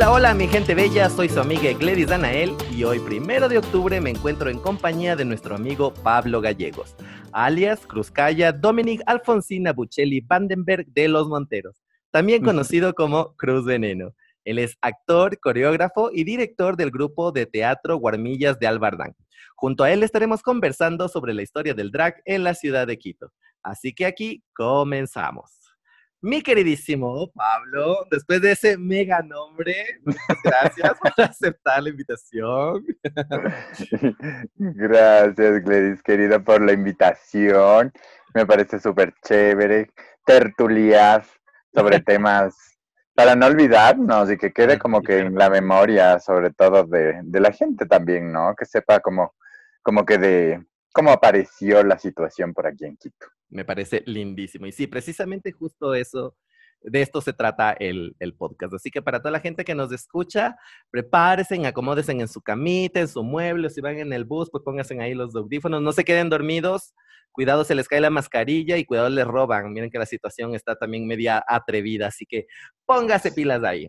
Hola, hola mi gente bella, soy su amiga Gladys Danael y hoy primero de octubre me encuentro en compañía de nuestro amigo Pablo Gallegos, alias Cruzcaya Dominic Alfonsina Buccelli Vandenberg de Los Monteros, también conocido como Cruz Veneno. Él es actor, coreógrafo y director del grupo de teatro Guarmillas de Albardán. Junto a él estaremos conversando sobre la historia del drag en la ciudad de Quito. Así que aquí comenzamos. Mi queridísimo Pablo, después de ese mega nombre, muchas gracias por aceptar la invitación. Gracias, Gladys, querida, por la invitación. Me parece súper chévere tertuliar sobre temas para no olvidarnos y que quede como que en la memoria, sobre todo de, de la gente también, ¿no? Que sepa como, como que de cómo apareció la situación por aquí en Quito. Me parece lindísimo. Y sí, precisamente justo eso, de esto se trata el, podcast. Así que para toda la gente que nos escucha, prepárense, acomódense en su camita, en su mueble, si van en el bus, pues pónganse ahí los audífonos, no se queden dormidos, cuidado se les cae la mascarilla y cuidado les roban. Miren que la situación está también media atrevida, así que póngase pilas ahí.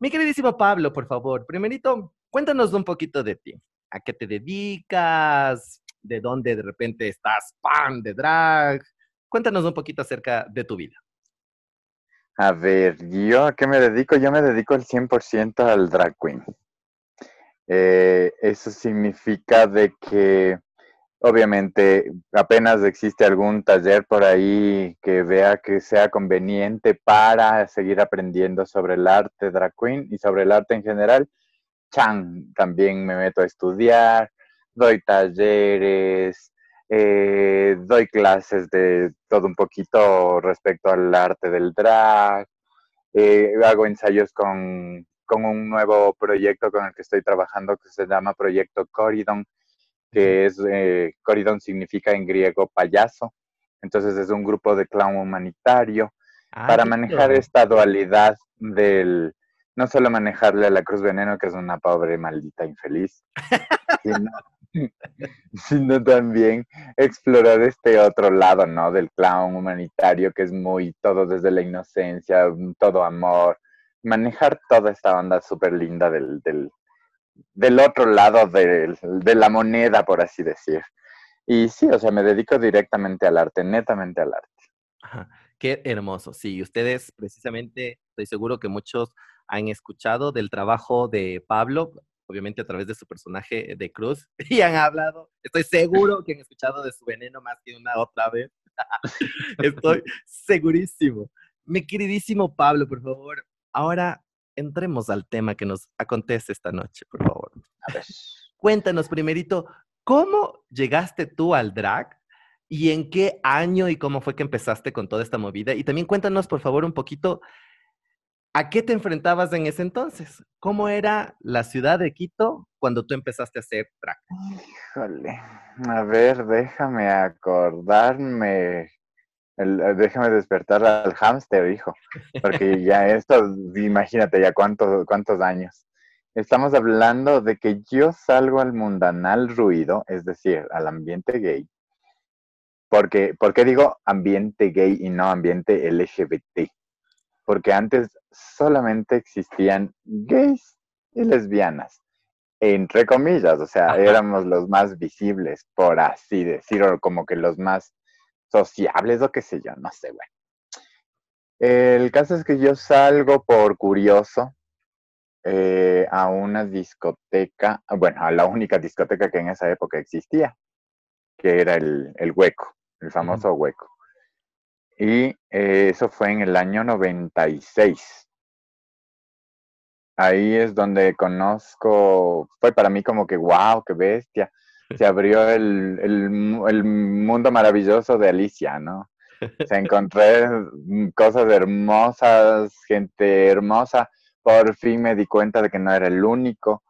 Mi queridísimo Pablo, por favor, primerito, cuéntanos un poquito de ti. ¿A qué te dedicas? ¿De dónde de repente estás fan de drag? Cuéntanos un poquito acerca de tu vida. A ver, ¿yo a qué me dedico? Yo me dedico el 100% al drag queen. Eh, eso significa de que obviamente apenas existe algún taller por ahí que vea que sea conveniente para seguir aprendiendo sobre el arte drag queen y sobre el arte en general. Chan, también me meto a estudiar, doy talleres, eh, doy clases de todo un poquito respecto al arte del drag. Eh, hago ensayos con, un nuevo proyecto con el que estoy trabajando que se llama Proyecto Coridon, que es, eh, Coridon significa en griego payaso. Entonces es un grupo de clown humanitario ah, para manejar esta dualidad del, no solo manejarle a la Cruz Veneno, que es una pobre maldita infeliz, sino, sino también explorar este otro lado, ¿no? Del clown humanitario, que es muy todo desde la inocencia, todo amor, manejar toda esta onda súper linda del, del, otro lado de, de la moneda, por así decir. Y sí, o sea, me dedico directamente al arte, netamente al arte. Qué hermoso. Sí, ustedes precisamente, estoy seguro que muchos han escuchado del trabajo de Pablo obviamente a través de su personaje de Cruz, y han hablado, estoy seguro que han escuchado de su veneno más que una otra vez. estoy segurísimo. Mi queridísimo Pablo, por favor, ahora entremos al tema que nos acontece esta noche, por favor. A ver. Cuéntanos primerito, ¿cómo llegaste tú al drag? ¿Y en qué año y cómo fue que empezaste con toda esta movida? Y también cuéntanos, por favor, un poquito ¿A qué te enfrentabas en ese entonces? ¿Cómo era la ciudad de Quito cuando tú empezaste a hacer drag? Híjole, a ver, déjame acordarme, eh, déjame despertar al hámster, hijo, porque ya esto, imagínate ya cuántos, cuántos años. Estamos hablando de que yo salgo al mundanal ruido, es decir, al ambiente gay. Porque, ¿Por qué digo ambiente gay y no ambiente LGBT? Porque antes solamente existían gays y lesbianas, entre comillas, o sea, éramos los más visibles, por así decirlo, como que los más sociables o qué sé yo, no sé, bueno. El caso es que yo salgo por curioso eh, a una discoteca, bueno, a la única discoteca que en esa época existía, que era el, hueco, el famoso hueco. Y eh, eso fue en el año 96. Ahí es donde conozco, fue para mí como que, wow, qué bestia. Se abrió el, el, mundo maravilloso de Alicia, ¿no? Se encontré cosas hermosas, gente hermosa. Por fin me di cuenta de que no era el único,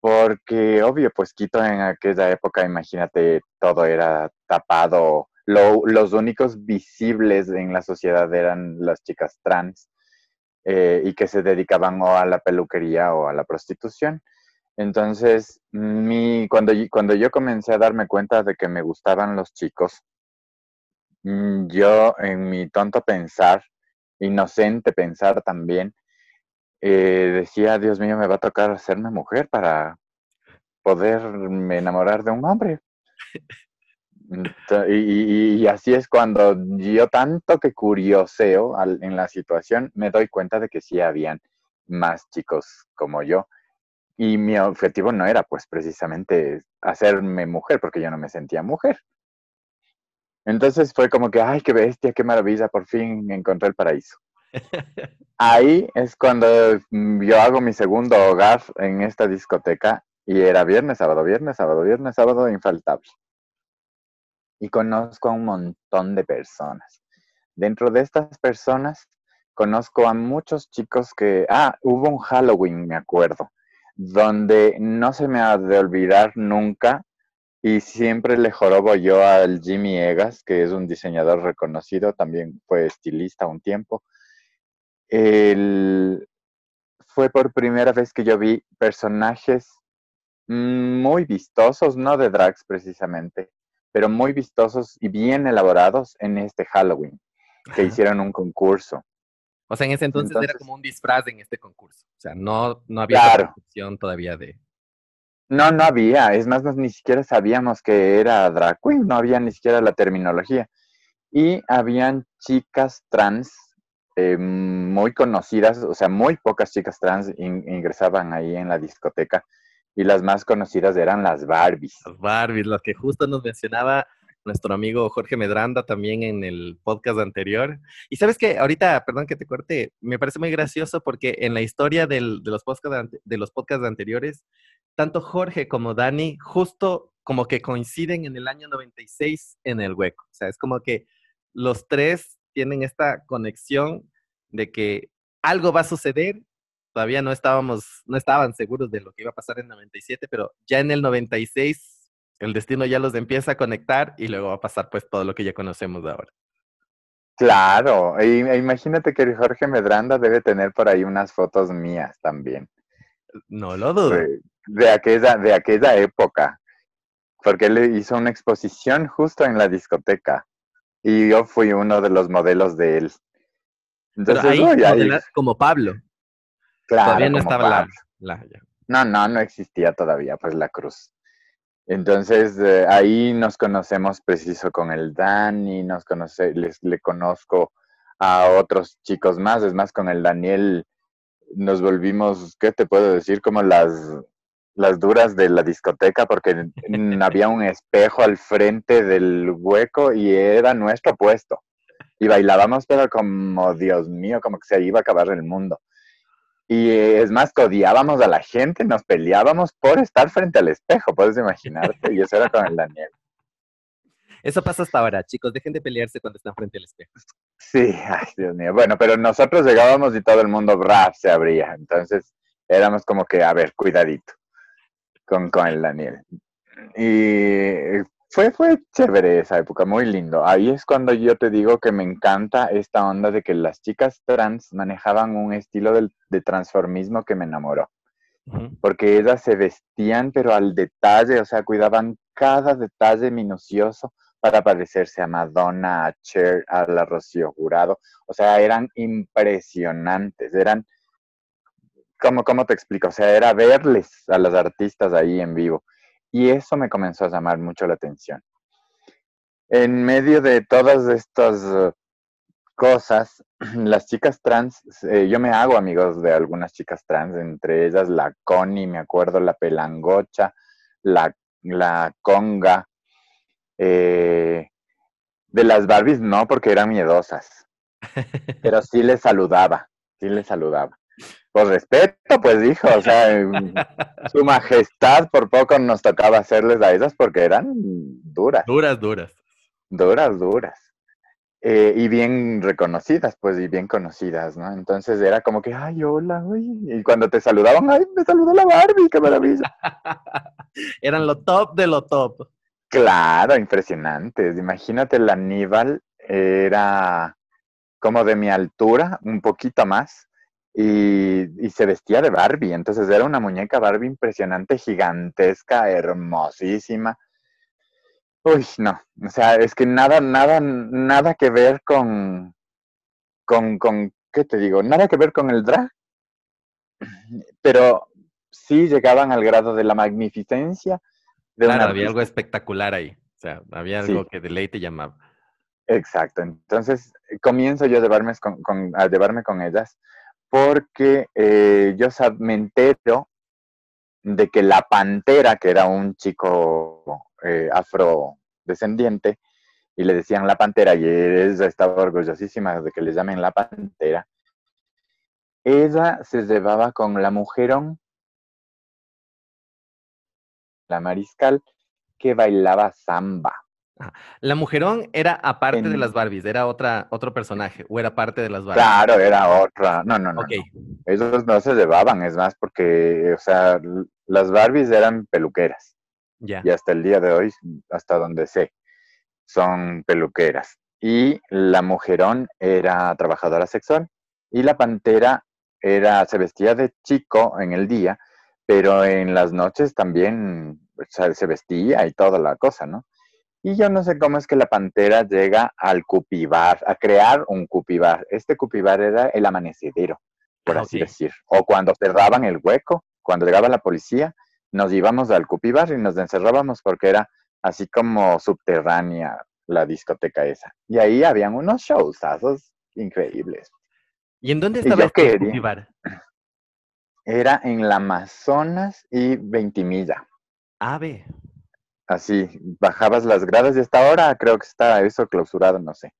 porque obvio, pues Quito en aquella época, imagínate, todo era tapado los únicos visibles en la sociedad eran las chicas trans eh, y que se dedicaban o a la peluquería o a la prostitución. Entonces, mi, cuando, cuando yo comencé a darme cuenta de que me gustaban los chicos, mm, yo en mi tonto pensar, inocente pensar también, eh, decía, Dios mío, me va a tocar hacerme mujer para poderme enamorar de un hombre. Y, así es cuando yo tanto que curioseo en la situación, me doy cuenta de que sí habían más chicos como yo. Y mi objetivo no era pues precisamente hacerme mujer, porque yo no me sentía mujer. Entonces fue como que, ay, qué bestia, qué maravilla, por fin encontré el paraíso. Ahí es cuando yo hago mi segundo hogar en esta discoteca y era viernes, sábado, viernes, sábado, viernes, sábado, infaltable y conozco a un montón de personas. Dentro de estas personas conozco a muchos chicos que, ah, hubo un Halloween, me acuerdo, donde no se me ha de olvidar nunca y siempre le jorobo yo al Jimmy Egas, que es un diseñador reconocido, también fue estilista un tiempo. fue por primera vez que yo vi personajes muy vistosos, no de drags precisamente, pero muy vistosos y bien elaborados en este Halloween, que hicieron un concurso. O sea, en ese entonces, era como un disfraz en este concurso. O sea, no, no había opción todavía de... No, no había. Es más, ni siquiera sabíamos que era drag queen. No había ni siquiera la terminología. Y habían chicas trans eh, muy conocidas, o sea, muy pocas chicas trans ingresaban ahí en la discoteca y las más conocidas eran las Barbies. Las Barbies, las que justo nos mencionaba nuestro amigo Jorge Medranda también en el podcast anterior. Y sabes que ahorita, perdón que te corte, me parece muy gracioso porque en la historia de, los podcast, de los podcasts anteriores, tanto Jorge como Dani justo como que coinciden en el año 96 en el hueco. O sea, es como que los tres tienen esta conexión de que algo va a suceder todavía no estábamos, no estaban seguros de lo que iba a pasar en 97, pero ya en el 96 el destino ya los empieza a conectar y luego va a pasar pues todo lo que ya conocemos ahora. Claro, e imagínate que Jorge Medranda debe tener por ahí unas fotos mías también. No lo dudo. De, aquella, de aquella época, porque él hizo una exposición justo en la discoteca y yo fui uno de los modelos de él. Entonces, ahí, como Pablo. Todavía no estaba la, No, no, no existía todavía, pues la cruz. Entonces, eh, ahí nos conocemos preciso con el Dani, nos conoce, les, le conozco a otros chicos más, es más, con el Daniel nos volvimos, ¿qué te puedo decir? Como las, las duras de la discoteca, porque había un espejo al frente del hueco y era nuestro puesto. Y bailábamos, pero como, Dios mío, como que se iba a acabar el mundo. Y es más, codiábamos a la gente, nos peleábamos por estar frente al espejo, puedes imaginarte, y eso era con el Daniel. Eso pasa hasta ahora, chicos, dejen de pelearse cuando están frente al espejo. Sí, ay, Dios mío. Bueno, pero nosotros llegábamos y todo el mundo rap se abría, entonces éramos como que, a ver, cuidadito con, con el Daniel. Y fue, fue chévere esa época, muy lindo. Ahí es cuando yo te digo que me encanta esta onda de que las chicas trans manejaban un estilo de, transformismo que me enamoró. Porque ellas se vestían, pero al detalle, o sea, cuidaban cada detalle minucioso para parecerse a Madonna, a Cher, a la Rocío Jurado. O sea, eran impresionantes, eran, ¿cómo, ¿cómo te explico? O sea, era verles a los artistas ahí en vivo. Y eso me comenzó a llamar mucho la atención. En medio de todas estas eh, cosas, las chicas trans, eh, yo me hago amigos de algunas chicas trans, entre ellas la Connie, me acuerdo, la Pelangocha, la, la Conga. Eh, de las Barbies no, porque eran miedosas, pero sí les saludaba, sí les saludaba. Respeto, pues dijo, o sea, su majestad por poco nos tocaba hacerles a esas porque eran duras. Duras, duras. Duras, duras. Eh, y bien reconocidas, pues, y bien conocidas, ¿no? Entonces era como que, ay, hola, uy. Y cuando te saludaban, ay, me saludó la Barbie, qué maravilla. Eran lo top de lo top. Claro, impresionantes. Imagínate, la Aníbal era como de mi altura, un poquito más y, se vestía de Barbie. Entonces era una muñeca Barbie impresionante, gigantesca, hermosísima. Uy, no, o sea, es que nada, nada, nada que ver con, con, con, ¿qué te digo? Nada que ver con el drag. pero sí llegaban al grado de la magnificencia. De claro, había algo espectacular ahí. O sea, había algo que de ley te llamaba. Exacto. Entonces comienzo yo a llevarme con, a llevarme con ellas porque eh, yo me entero de que la pantera, que era un chico eh, afrodescendiente, y le decían la pantera, y ella estaba orgullosísima de que le llamen la pantera, ella se llevaba con la mujerón, la mariscal, que bailaba samba. La mujerón era aparte de las Barbies, era otra, otro personaje, o era parte de las Barbies. Claro, era otra. No, no, no. Ellos no se llevaban, es más, porque, o sea, las Barbies eran peluqueras. Ya. Y hasta el día de hoy, hasta donde sé, son peluqueras. Y la mujerón era trabajadora sexual. Y la pantera era, se vestía de chico en el día, pero en las noches también se vestía y toda la cosa, ¿no? Y yo no sé cómo es que la pantera llega al cupibar, a crear un cupibar. Este cupibar era el amanecedero, por ah, así decir. O cuando cerraban el hueco, cuando llegaba la policía, nos íbamos al cupibar y nos encerrábamos porque era así como subterránea la discoteca esa. Y ahí habían unos showsazos increíbles. ¿Y en dónde estaba este cupibar? Era en la Amazonas y Ventimilla. Ave. Ah, así, bajabas las gradas y hasta ahora creo que está eso clausurado, no sé.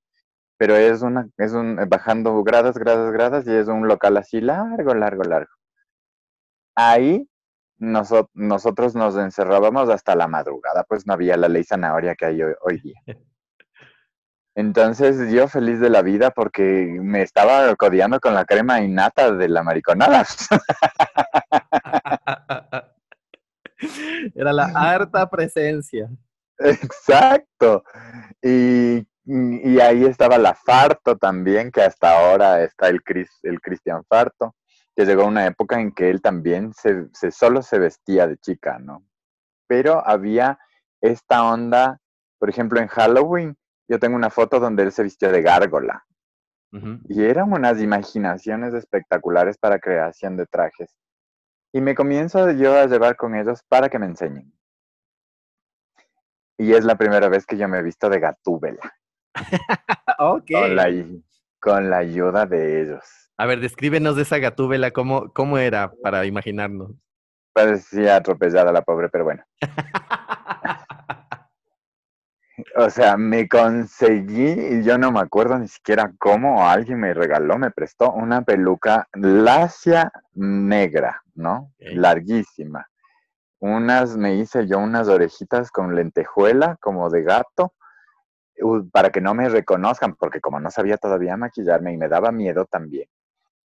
Pero es una, es un, bajando gradas, gradas, gradas y es un local así largo, largo, largo. Ahí nosotros nos encerrábamos hasta la madrugada, pues no había la ley zanahoria que hay hoy, día. Entonces yo feliz de la vida porque me estaba codeando con la crema innata de la mariconada. Era la harta presencia. Exacto. Y, ahí estaba la Farto también, que hasta ahora está el, el Cristian Farto, que llegó a una época en que él también se, solo se vestía de chica, ¿no? Pero había esta onda, por ejemplo, en Halloween, yo tengo una foto donde él se vistió de gárgola. Y eran unas imaginaciones espectaculares para creación de trajes. Y me comienzo yo a llevar con ellos para que me enseñen. Y es la primera vez que yo me he visto de gatúbela. ok. Con la, ayuda de ellos. A ver, descríbenos de esa gatúbela, ¿cómo, cómo era para imaginarnos? Parecía atropellada la pobre, pero bueno. O sea, me conseguí, y yo no me acuerdo ni siquiera cómo alguien me regaló, me prestó una peluca lacia negra, ¿no? Larguísima. Unas, me hice yo unas orejitas con lentejuela, como de gato, para que no me reconozcan, porque como no sabía todavía maquillarme y me daba miedo también,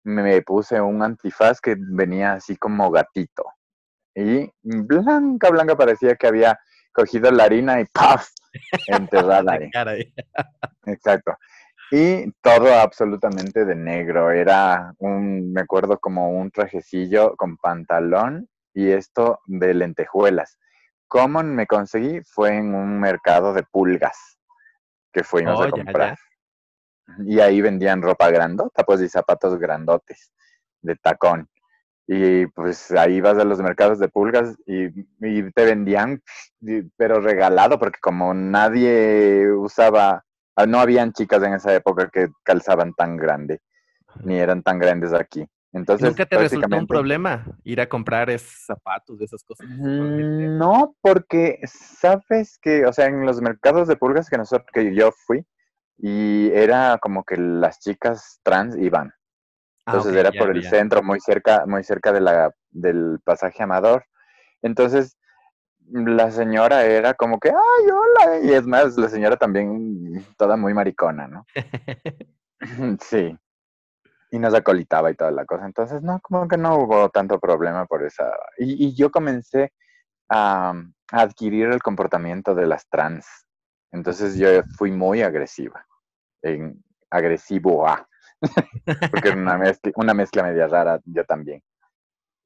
me puse un antifaz que venía así como gatito. Y blanca, blanca parecía que había cogido la harina y ¡paf! enterrada ahí. Exacto. Y todo absolutamente de negro. Era un, me acuerdo como un trajecillo con pantalón y esto de lentejuelas. ¿Cómo me conseguí? Fue en un mercado de pulgas que fuimos a oh, comprar. Y ahí vendían ropa grandota, pues, y zapatos grandotes de tacón. Y pues ahí vas a los mercados de pulgas y, te vendían, pero regalado, porque como nadie usaba, no habían chicas en esa época que calzaban tan grande, ni eran tan grandes aquí. Entonces, ¿Nunca te resultó un problema ir a comprar esos zapatos, de esas cosas? Mm, no, porque sabes que, o sea, en los mercados de pulgas que nosotros, que yo fui, y era como que las chicas trans iban. Ah, Entonces era por el centro, muy cerca, muy cerca de la, del pasaje Amador. Entonces la señora era como que, ay, hola. Y es más, la señora también toda muy maricona, ¿no? sí. Y nos acolitaba y toda la cosa. Entonces, no, como que no hubo tanto problema por esa. Y, yo comencé a, a, adquirir el comportamiento de las trans. Entonces yo fui muy agresiva. En agresivo a. porque era una mezcla, una mezcla media rara yo también.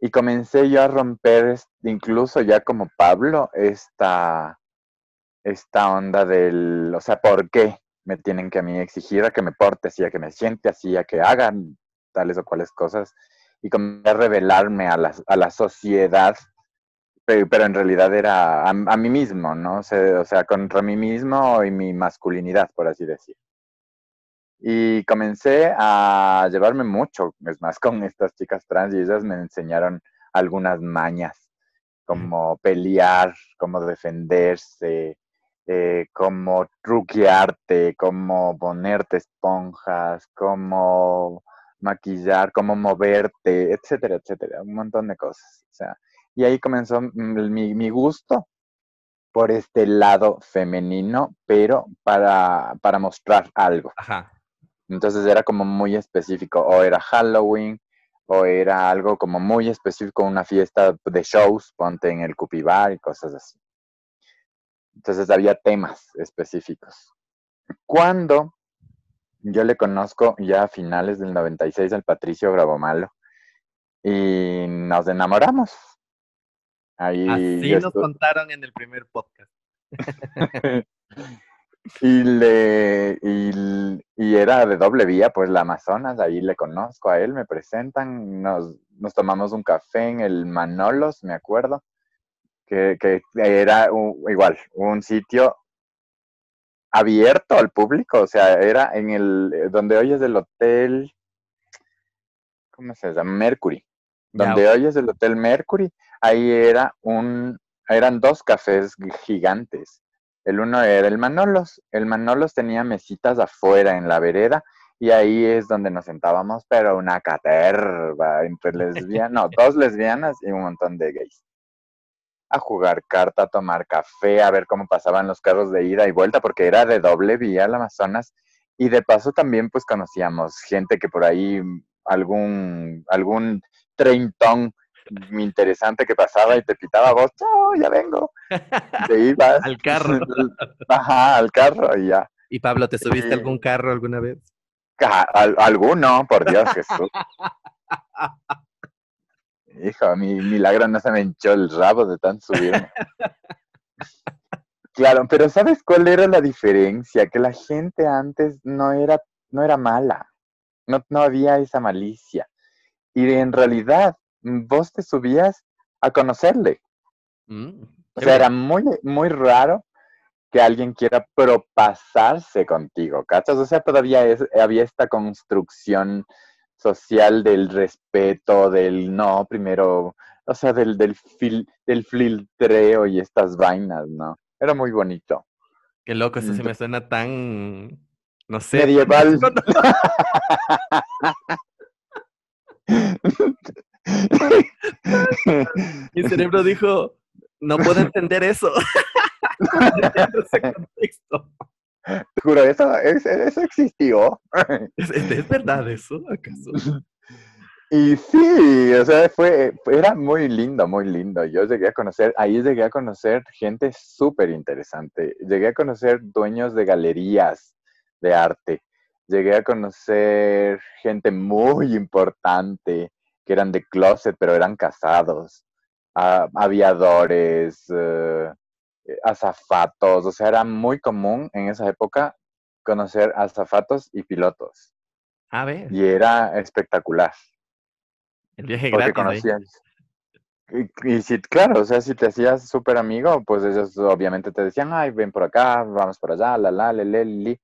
Y comencé yo a romper, incluso ya como Pablo, esta, esta onda del, o sea, ¿por qué me tienen que a mí exigir a que me porte así, a que me siente así, a que hagan tales o cuales cosas? y comencé a revelarme a la, a la sociedad, pero, en realidad era a, mí mismo, ¿no? O o sea, contra mí mismo y mi masculinidad, por así decir. Y comencé a llevarme mucho, es más, con estas chicas trans y ellas me enseñaron algunas mañas, como pelear, como defenderse, eh, cómo truquearte, cómo ponerte esponjas, cómo maquillar, cómo moverte, etcétera, etcétera, un montón de cosas. O sea, y ahí comenzó mi, mi gusto por este lado femenino, pero para, para mostrar algo. Ajá. Entonces era como muy específico, o era Halloween, o era algo como muy específico, una fiesta de shows, ponte en el Cupibar y cosas así. Entonces había temas específicos. Cuando yo le conozco ya a finales del 96 al Patricio Malo y nos enamoramos. Ahí Así nos contaron en el primer podcast. y, le, y, era de doble vía, pues la Amazonas, ahí le conozco a él, me presentan, nos, nos tomamos un café en el Manolos, me acuerdo, que, que era igual, un sitio abierto al público, o sea, era en el, donde hoy es el hotel, ¿cómo se llama? Mercury. Donde hoy es el Hotel Mercury, ahí era un, eran dos cafés gigantes. El uno era el Manolos. El Manolos tenía mesitas afuera en la vereda y ahí es donde nos sentábamos, pero una caterva entre lesbianas, no, dos lesbianas y un montón de gays. A jugar carta, a tomar café, a ver cómo pasaban los carros de ida y vuelta, porque era de doble vía el Amazonas. Y de paso también pues conocíamos gente que por ahí, algún, algún treintón interesante que pasaba y te pitaba vos, chao, ya vengo. Te ibas. al carro. Ajá, al carro y ya. ¿Y Pablo, te subiste algún carro alguna vez? alguno, por Dios Jesús. Hijo, mi milagro no se me hinchó el rabo de tan subirme. Claro, pero ¿sabes cuál era la diferencia? Que la gente antes no era, no era mala. No, no había esa malicia. Y en realidad vos te subías a conocerle. Mm, o sea, era muy, muy raro que alguien quiera propasarse contigo, ¿cachas? O sea, todavía había esta construcción social del respeto, del no, primero, o sea, del, del, fil, del filtreo y estas vainas, ¿no? Era muy bonito. Qué loco, eso sí me suena tan, no sé. Medieval. Mi cerebro dijo, no puedo entender eso. Te juro, eso, eso existió. ¿Es, verdad eso, acaso? Y sí, o sea, fue, era muy lindo, muy lindo. Yo llegué a conocer, ahí llegué a conocer gente súper interesante. Llegué a conocer dueños de galerías de arte. Llegué a conocer gente muy importante que eran de closet, pero eran casados, aviadores, eh, azafatos, o sea, era muy común en esa época conocer azafatos y pilotos. A ver. Y era espectacular. El viaje gratis. Conocías. Y, y, si, claro, o sea, si te hacías súper amigo, pues ellos obviamente te decían, ay, ven por acá, vamos por allá, la, la, le, le, li.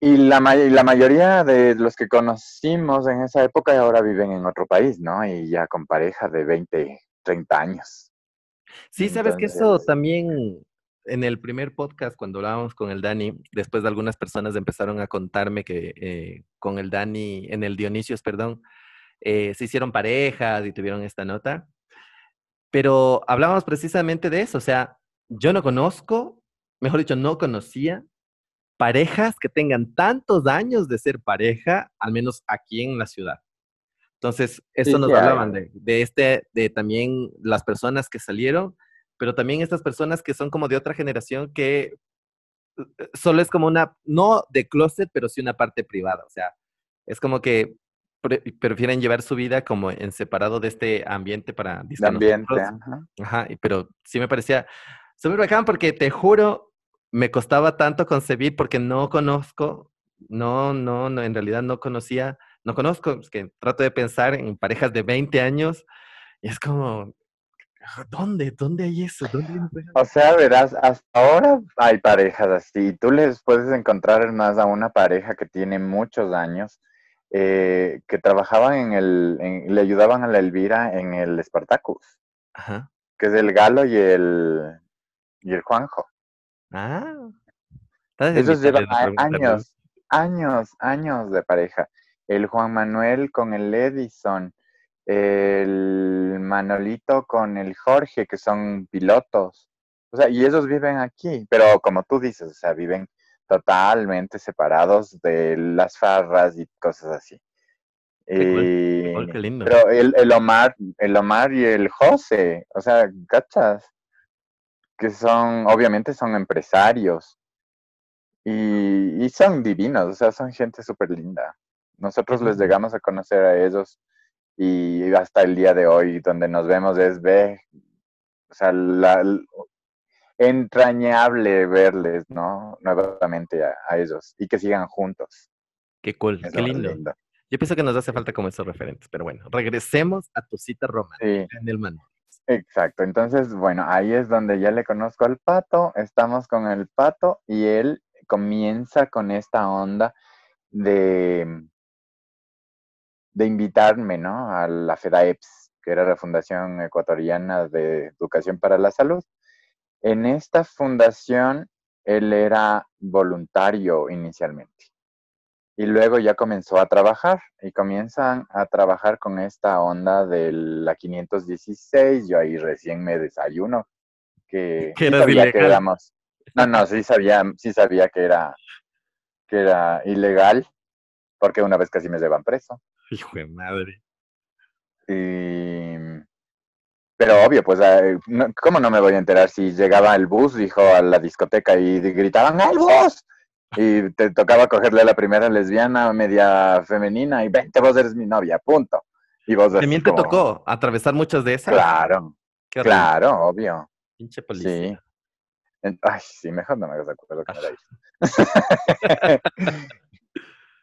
Y la, la mayoría de los que conocimos en esa época ahora viven en otro país, ¿no? Y ya con pareja de 20, 30 años. Sí, sabes que eso también en el primer podcast, cuando hablábamos con el Dani, después de algunas personas empezaron a contarme que eh, con el Dani, en el Dionisios, perdón, eh, se hicieron parejas y tuvieron esta nota. Pero hablábamos precisamente de eso, o sea, yo no conozco, mejor dicho, no conocía parejas que tengan tantos años de ser pareja, al menos aquí en la ciudad. Entonces, eso nos hablaban de, de, este, de también las personas que salieron, pero también estas personas que son como de otra generación que eh, solo es como una, no de closet, pero sí una parte privada. O sea, es como que prefieren llevar su vida como en separado de este ambiente para ambiente, ajá. pero sí me parecía súper bacán porque te juro, me costaba tanto concebir porque no conozco, no, no, no, en realidad no conocía no conozco, es que trato de pensar en parejas de 20 años y es como, ¿dónde? ¿Dónde hay eso? o sea, verás, hasta ahora hay parejas así. Tú les puedes encontrar más a una pareja que tiene muchos años, eh, que trabajaban en el, le ayudaban a la Elvira en el Spartacus, Ajá. que es el Galo y el, y el Juanjo. Ah. Esos llevan años, años, años de pareja. El Juan Manuel con el Edison, el Manolito con el Jorge, que son pilotos. O sea, y ellos viven aquí, pero como tú dices, o sea, viven totalmente separados de las farras y cosas así. Qué lindo. Pero el, el, Omar, el Omar y el José, o sea, ¿cachas? Que son, obviamente son empresarios y, y son divinos, o sea, son gente súper linda. Nosotros les llegamos a conocer a ellos y hasta el día de hoy donde nos vemos es ve, o sea, la, entrañable verles, ¿no? Nuevamente a, ellos y que sigan juntos. Qué cool, qué lindo. Yo pienso que nos hace falta como esos referentes, pero bueno, regresemos a tu cita romántica en el mano. Exacto, entonces, bueno, ahí es donde ya le conozco al pato, estamos con el pato y él comienza con esta onda de, de invitarme, ¿no? A la FEDAEPS, que era la Fundación Ecuatoriana de Educación para la Salud. En esta fundación, él era voluntario inicialmente. Y luego ya comenzó a trabajar y comienzan a trabajar con esta onda de la 516. Yo ahí recién me desayuno. Que, ¿Que sabía que éramos. No, no, sí sabía, sí sabía que era, que era ilegal, porque una vez casi me llevan preso. Hijo de madre. Y, pero obvio, pues, eh, ¿cómo no me voy a enterar si llegaba el bus, dijo, a la discoteca y gritaban, ¡el bus! Y te tocaba cogerle a la primera lesbiana, media femenina, y vente, vos eres mi novia, punto. Y vos ¿También te tocó atravesar muchas de esas? Claro, claro, obvio. Pinche policía. Sí. Ay, sí, mejor no me hagas acuerdo con la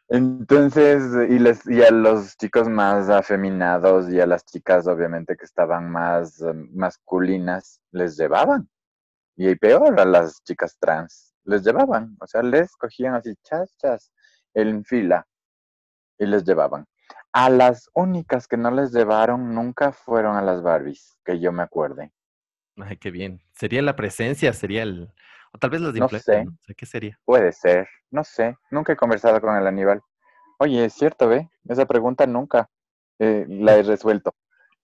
Entonces, y, les, y a los chicos más afeminados y a las chicas, obviamente, que estaban más masculinas, les llevaban. Y peor a las chicas trans, les llevaban. O sea, les cogían así, chas, chas, en fila, y les llevaban. A las únicas que no les llevaron nunca fueron a las Barbies, que yo me acuerde. Ay, qué bien. Sería la presencia, sería el, o tal vez los de no sé. ¿Qué sería? Puede ser, no sé. Nunca he conversado con el Aníbal. Oye, es cierto, ¿ve? Esa pregunta nunca eh, la he resuelto.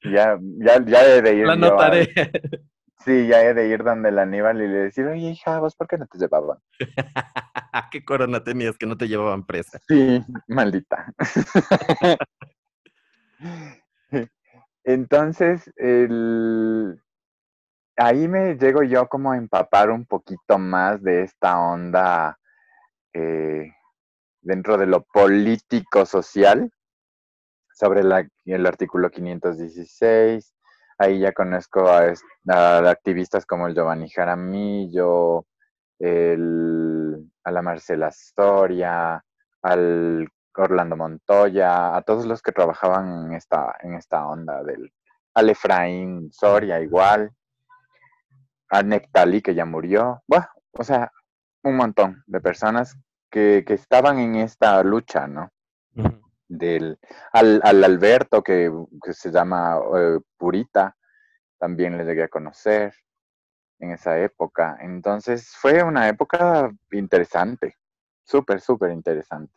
Ya, ya, ya he de ir. La notaré. sí, ya he de ir donde el Aníbal y le decir, oye, hija, ¿vos por qué no te llevaban? ¿Qué corona tenías que no te llevaban presa? Sí, maldita. Entonces, el, ahí me llego yo como a empapar un poquito más de esta onda eh, dentro de lo político social sobre el artículo 516. Ahí ya conozco a, activistas como el Giovanni Jaramillo, a la Marcela Soria, al Orlando Montoya, a todos los que trabajaban en esta, en esta onda del al Efraín Soria igual a Nectali, que ya murió, bueno, o sea, un montón de personas que, que estaban en esta lucha, ¿no? Del, al, al Alberto, que, que, se llama eh, Purita, también le llegué a conocer en esa época. Entonces fue una época interesante, súper, súper interesante.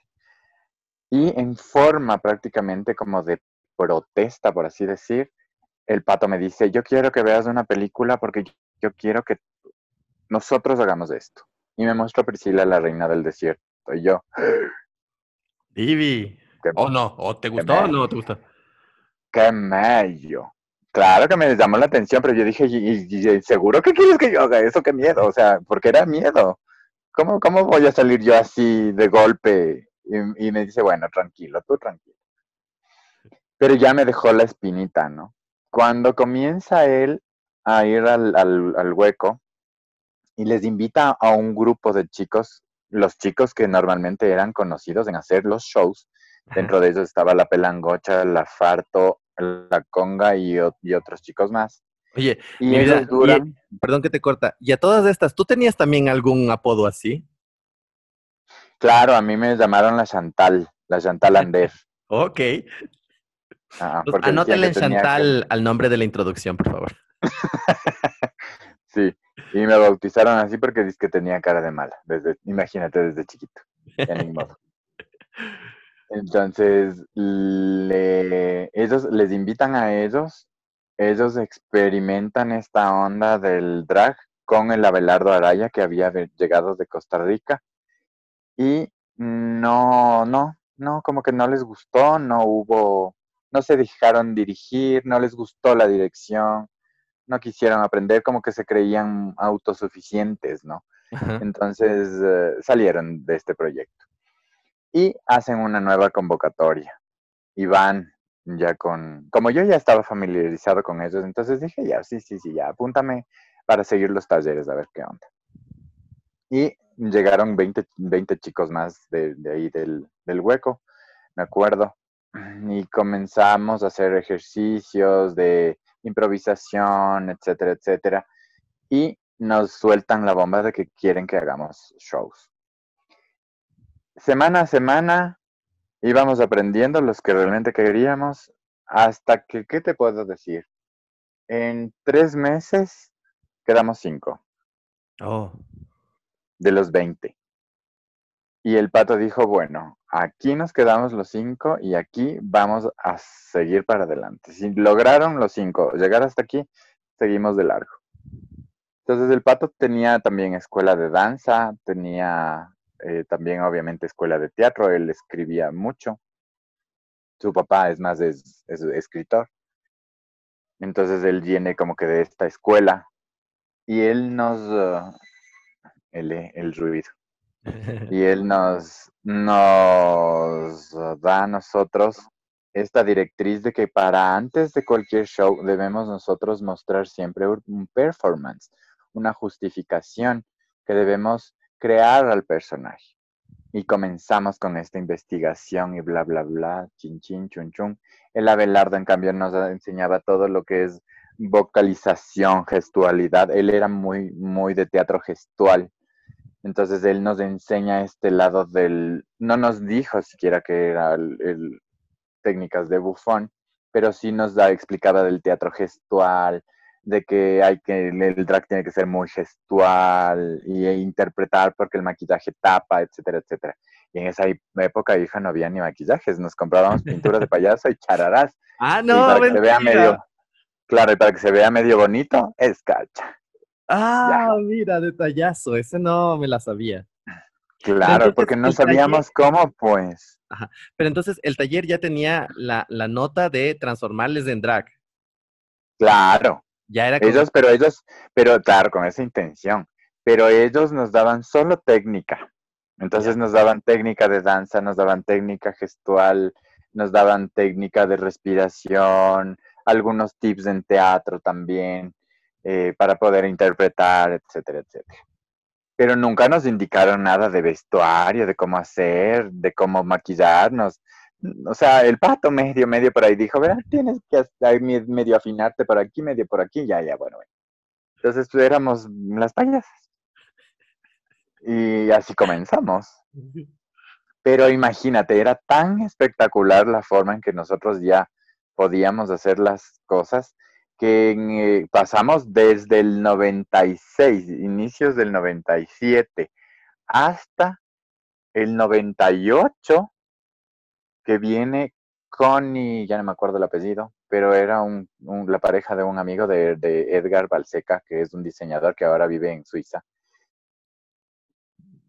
Y en forma prácticamente como de protesta, por así decir, el pato me dice, yo quiero que veas una película porque yo quiero que nosotros hagamos esto. Y me muestra Priscila, la reina del desierto. Y yo, Divi. ¿O no? ¿O te gustó o no te gustó? Qué mello. Claro que me llamó la atención, pero yo dije, ¿y, seguro que quieres que yo haga eso? Qué miedo. O sea, porque era miedo. ¿Cómo, cómo voy a salir yo así de golpe? Y, y me dice, bueno, tranquilo, tú tranquilo. Pero ya me dejó la espinita, ¿no? Cuando comienza él a ir al, al, hueco y les invita a un grupo de chicos, los chicos que normalmente eran conocidos en hacer los shows, Dentro de ellos estaba la pelangocha, la farto, la conga y, otros chicos más. Oye, y ellos duran... perdón que te corta. Y a todas estas, ¿tú tenías también algún apodo así? Claro, a mí me llamaron la Chantal, la Chantal Ander. ok. Ah, anótale Chantal al nombre de la introducción, por favor. sí, y me bautizaron así porque dice que tenía cara de mala, desde, imagínate, desde chiquito. Entonces, ellos les invitan a ellos, ellos experimentan esta onda del drag con el Abelardo Araya que había llegado de Costa Rica y no, no, no, como que no les gustó, no hubo, no se dejaron dirigir, no les gustó la dirección, no quisieron aprender, como que se creían autosuficientes, ¿no? Entonces eh, salieron de este proyecto y hacen una nueva convocatoria y van ya con, como yo ya estaba familiarizado con ellos, entonces dije, ya, sí, sí, sí, ya, apúntame para seguir los talleres, a ver qué onda. Y llegaron 20, 20 chicos más de, ahí del, del, hueco, me acuerdo, y comenzamos a hacer ejercicios de improvisación, etcétera, etcétera, y nos sueltan la bomba de que quieren que hagamos shows. Semana a semana íbamos aprendiendo los que realmente queríamos, hasta que, ¿qué te puedo decir? En tres meses quedamos cinco. Oh de los 20. Y el pato dijo, bueno, aquí nos quedamos los cinco y aquí vamos a seguir para adelante. Si lograron los cinco llegar hasta aquí, seguimos de largo. Entonces el pato tenía también escuela de danza, tenía eh, también obviamente escuela de teatro, él escribía mucho. Su papá es más es, escritor. Entonces él viene como que de esta escuela y él nos, uh, el, ruido. Y él nos, nos da a nosotros esta directriz de que para antes de cualquier show debemos nosotros mostrar siempre un performance, una justificación que debemos crear al personaje. Y comenzamos con esta investigación y bla, bla, bla, chin, chin, chun, chun. El Abelardo, en cambio, nos enseñaba todo lo que es vocalización, gestualidad. Él era muy, muy de teatro gestual. Entonces él nos enseña este lado del, no nos dijo siquiera que era el, técnicas de bufón, pero sí nos da, explicaba del teatro gestual, de que hay que, el drag tiene que ser muy gestual y, e interpretar porque el maquillaje tapa, etcétera, etcétera. Y en esa época, hija, no había ni maquillajes, nos comprábamos pinturas de payaso y chararás. Ah, no, para que se vea medio, claro, y para que se vea medio bonito, escarcha. Ah, mira, detallazo, ese no me la sabía. Claro, porque no sabíamos cómo, pues. Ajá. Pero entonces el taller ya tenía la, nota de transformarles en drag. Claro. Ya era Ellos, pero ellos, pero claro, con esa intención. Pero ellos nos daban solo técnica. Entonces nos daban técnica de danza, nos daban técnica gestual, nos daban técnica de respiración, algunos tips en teatro también. Eh, para poder interpretar, etcétera, etcétera. Pero nunca nos indicaron nada de vestuario, de cómo hacer, de cómo maquillarnos. O sea, el pato medio, medio por ahí dijo, verá, tienes que medio afinarte por aquí, medio por aquí, ya, ya, bueno. bueno. Entonces pues, éramos las payasas. Y así comenzamos. Pero imagínate, era tan espectacular la forma en que nosotros ya podíamos hacer las cosas que eh, pasamos desde el 96, inicios del 97, hasta el 98, que viene Connie, ya no me acuerdo el apellido, pero era un, la pareja de un amigo de, de, Edgar Balseca, que es un diseñador que ahora vive en Suiza.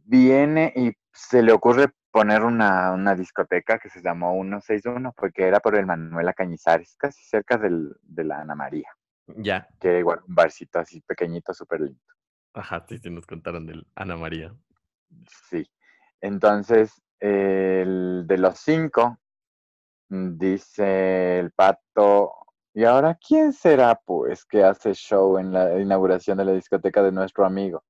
Viene y se le ocurre poner una, una, discoteca que se llamó 161 porque era por el Manuela Cañizares, casi cerca del, de la Ana María. Ya. Que era igual un barcito así pequeñito, súper lindo. Ajá, sí, sí, nos contaron del Ana María. Sí. Entonces, el de los cinco, mm, dice el pato, ¿y ahora quién será pues que hace show en la inauguración de la discoteca de nuestro amigo?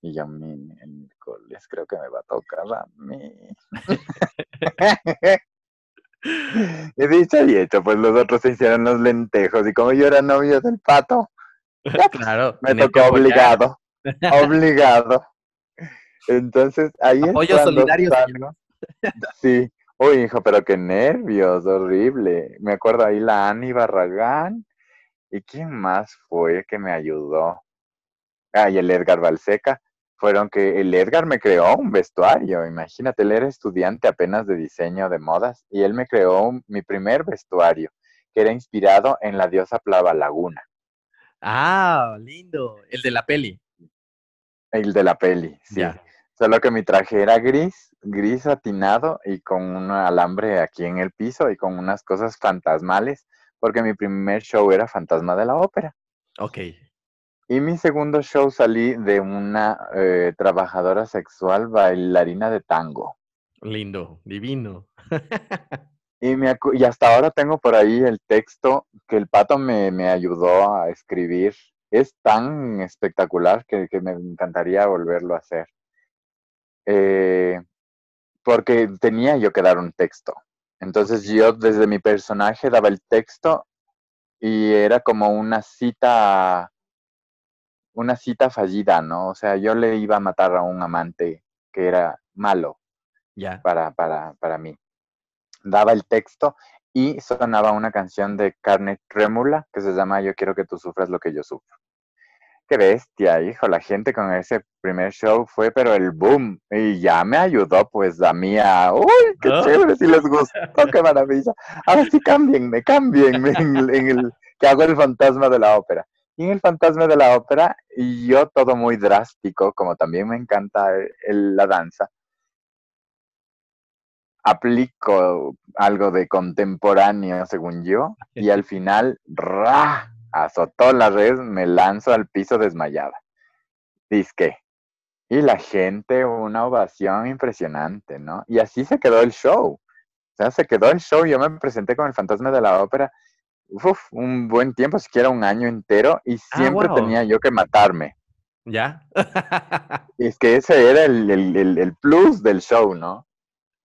Y yo, mi miércoles, creo que me va a tocar a mí. Y dicho y hecho, pues los otros se hicieron los lentejos y como yo era novio del pato, claro, me tocó obligado, obligado. Entonces ahí Apoyo es solidario, Sí, uy hijo, pero qué nervios, horrible. Me acuerdo ahí la Ani Barragán y quién más fue que me ayudó. Ah, y el Edgar Balseca fueron que el Edgar me creó un vestuario. Imagínate, él era estudiante apenas de diseño de modas y él me creó mi primer vestuario, que era inspirado en la diosa Plava Laguna. Ah, lindo. El de la peli. El de la peli, sí. Solo que mi traje era gris, gris satinado y con un alambre aquí en el piso y con unas cosas fantasmales, porque mi primer show era Fantasma de la Ópera. Ok. Y mi segundo show salí de una eh, trabajadora sexual bailarina de tango. Lindo, divino. y, me, y hasta ahora tengo por ahí el texto que el pato me, me ayudó a escribir. Es tan espectacular que, que me encantaría volverlo a hacer. Eh, porque tenía yo que dar un texto. Entonces yo desde mi personaje daba el texto y era como una cita una cita fallida, ¿no? O sea, yo le iba a matar a un amante que era malo ya para, para, para mí. Daba el texto y sonaba una canción de Carne Trémula que se llama Yo quiero que tú sufras lo que yo sufro. Qué bestia, hijo, la gente con ese primer show fue, pero el boom, y ya me ayudó, pues, a mí a, uy, qué ah. chévere, si les gustó, qué maravilla. Ahora sí, cámbienme, cámbienme en, en el, que hago el fantasma de la ópera. Y en el fantasma de la ópera, y yo todo muy drástico, como también me encanta la danza, aplico algo de contemporáneo, según yo, y al final, ¡ra! Azotó la red, me lanzo al piso desmayada. Disque. Y la gente, una ovación impresionante, ¿no? Y así se quedó el show. O sea, se quedó el show. Yo me presenté con el fantasma de la ópera uf, un buen tiempo, siquiera un año entero, y ah, siempre tenía yo que matarme. ¿Ya? es que ese era el, el, el, plus del show, ¿no?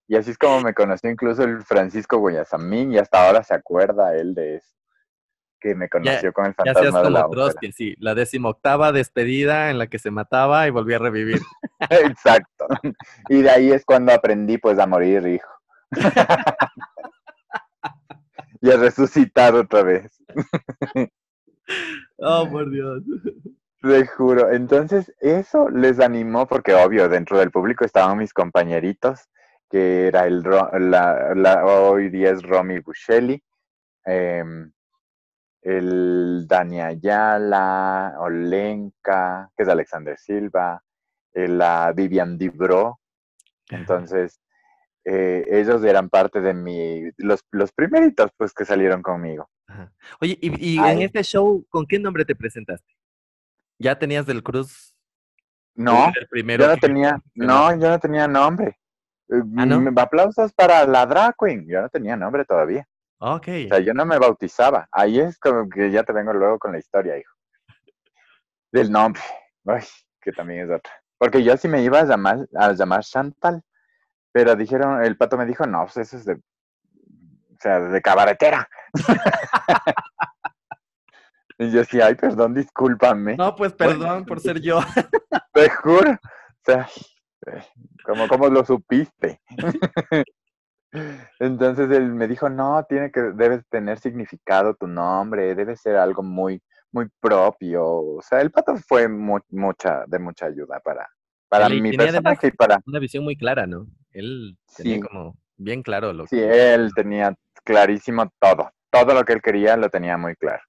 Y así es como me conoció incluso el Francisco Guayasamín, y hasta ahora se acuerda él de eso, que me conoció con el fantasma de la Trotsky, sí, la decimoctava despedida en la que se mataba y volvía a revivir. Exacto. Y de ahí es cuando aprendí pues a morir, hijo y a resucitar otra vez. oh, por Dios. Te juro. Entonces, eso les animó, porque obvio, dentro del público estaban mis compañeritos, que era el la, hoy día es Romy Buscelli, em, el Dani Ayala, Olenka, que es Alexander Silva, la Vivian Dibro. Entonces, eh, ellos eran parte de mi, los, los primeritos pues que salieron conmigo. Oye, y, en este show, ¿con qué nombre te presentaste? ¿Ya tenías del Cruz? No, yo no tenía, no, yo no tenía nombre. Eh, ¿Ah, no? Aplausos para la drag queen, yo no tenía nombre todavía. Ok. O sea, yo no me bautizaba. Ahí es como que ya te vengo luego con la historia, hijo. Del nombre. Ay, que también es otra. Porque yo sí me iba a llamar, a llamar Chantal. Pero dijeron, el pato me dijo, no, pues eso es de, o sea, de cabaretera. y yo decía, ay, perdón, discúlpame. No, pues perdón por ser yo. Te juro. O sea, como, como lo supiste. Entonces él me dijo, no, tiene que, debes tener significado tu nombre, debe ser algo muy, muy propio. O sea, el pato fue mucha, de mucha ayuda para, para mi personaje y para... Una visión muy clara, ¿no? Él tenía como bien claro lo sí, que... Sí, él tenía clarísimo todo. Todo lo que él quería lo tenía muy claro.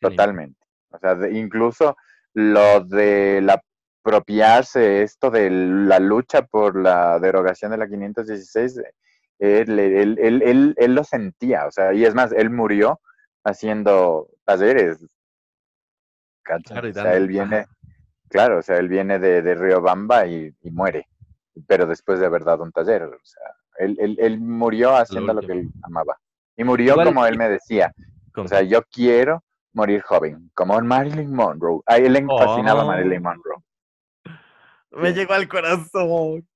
Totalmente. O sea, incluso lo de la apropiarse esto de la lucha por la derogación de la 516, él, él, él, él, lo sentía, o sea, y es más, él murió haciendo talleres. Claro, o sea, él viene, Claro, o sea, él viene de, de Riobamba y, y, muere, pero después de haber dado un taller, o sea, él, murió haciendo lo, que él amaba. Y murió como él me decía, o sea, yo quiero morir joven, como Marilyn Monroe. A él le fascinaba oh. Marilyn Monroe. Me llegó al corazón.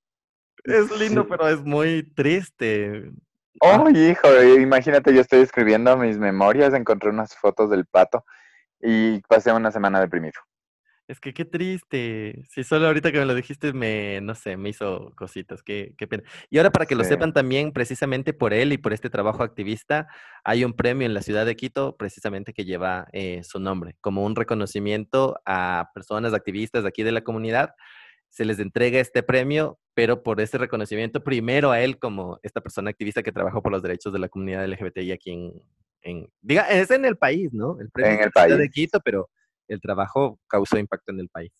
Es lindo, pero es muy triste. Oh, hijo, imagínate, yo estoy escribiendo mis memorias, encontré unas fotos del pato y pasé una semana deprimido. Es que qué triste. Si solo ahorita que me lo dijiste, me, no sé, me hizo cositas. Qué, qué pena. Y ahora para que lo sepan también, precisamente por él y por este trabajo activista, hay un premio en la ciudad de Quito, precisamente que lleva eh, su nombre, como un reconocimiento a personas activistas de aquí de la comunidad. Se les entrega este premio, pero por ese reconocimiento, primero a él como esta persona activista que trabajó por los derechos de la comunidad LGBTI aquí en, en diga, es en el país, ¿no? El premio en el país. de Quito, pero el trabajo causó impacto en el país.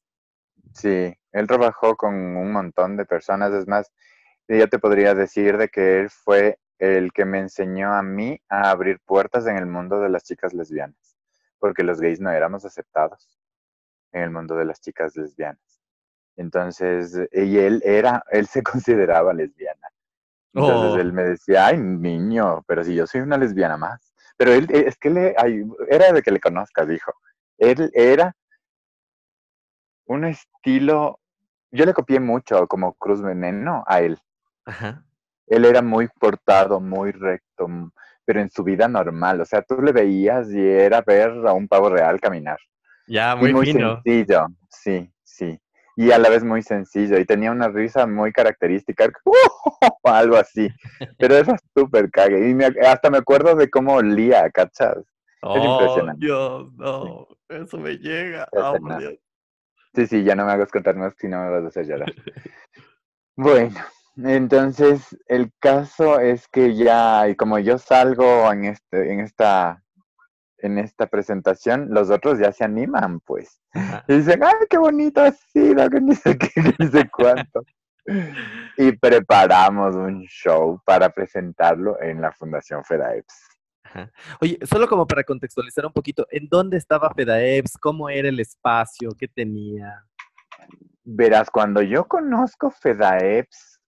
Sí, él trabajó con un montón de personas, es más, yo te podría decir de que él fue el que me enseñó a mí a abrir puertas en el mundo de las chicas lesbianas, porque los gays no éramos aceptados en el mundo de las chicas lesbianas. Entonces, y él era, él se consideraba lesbiana. Entonces oh. él me decía, ay, niño, pero si yo soy una lesbiana más. Pero él, es que le, era de que le conozcas, dijo. Él era un estilo, yo le copié mucho como Cruz Veneno a él. Él era muy portado, muy recto, pero en su vida normal. O sea, tú le veías y era ver a un pavo real caminar. Ya, muy, muy sencillo, sí, sí. Y a la vez muy sencillo. Y tenía una risa muy característica, algo así. Pero era súper cague. Y hasta me acuerdo de cómo olía, ¿cachas? es impresionante. Dios, no, eso me llega. Oh, sí, sí, ya no me hagas contar más si no me vas a hacer llorar. bueno, entonces el caso es que ya, y como yo salgo en este, en esta, en esta presentación, los otros ya se animan, pues. Y dicen, ay, qué bonito ha sido, que ni sé qué, ni sé cuánto. y preparamos un show para presentarlo en la Fundación FEDAEPS. Oye, solo como para contextualizar un poquito, ¿en dónde estaba FEDAEPS? ¿Cómo era el espacio? ¿Qué tenía? Verás, cuando yo conozco FEDAEPS,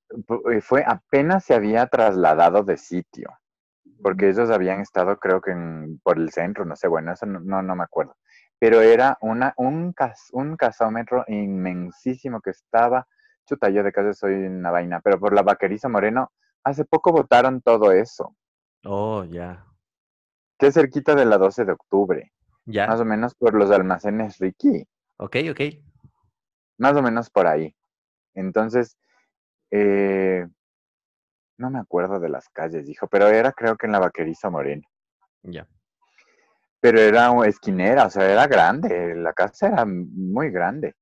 eh, fue apenas se había trasladado de sitio, porque ellos habían estado, creo que por el centro, no sé, bueno, eso no, no, me acuerdo. Pero era una, un, cas, un casómetro inmensísimo que estaba, chuta, yo de casa soy una vaina, pero por la vaqueriza Moreno, hace poco votaron todo eso. Oh, ya que cerquita de la 12 de octubre. Ya. Más o menos por los almacenes Ricky. Ok, ok. Más o menos por ahí. Entonces, eh, no me acuerdo de las calles, dijo, pero era creo que en la Vaqueriza Moreno. Ya. Pero era esquinera, o sea, era grande, la casa era muy grande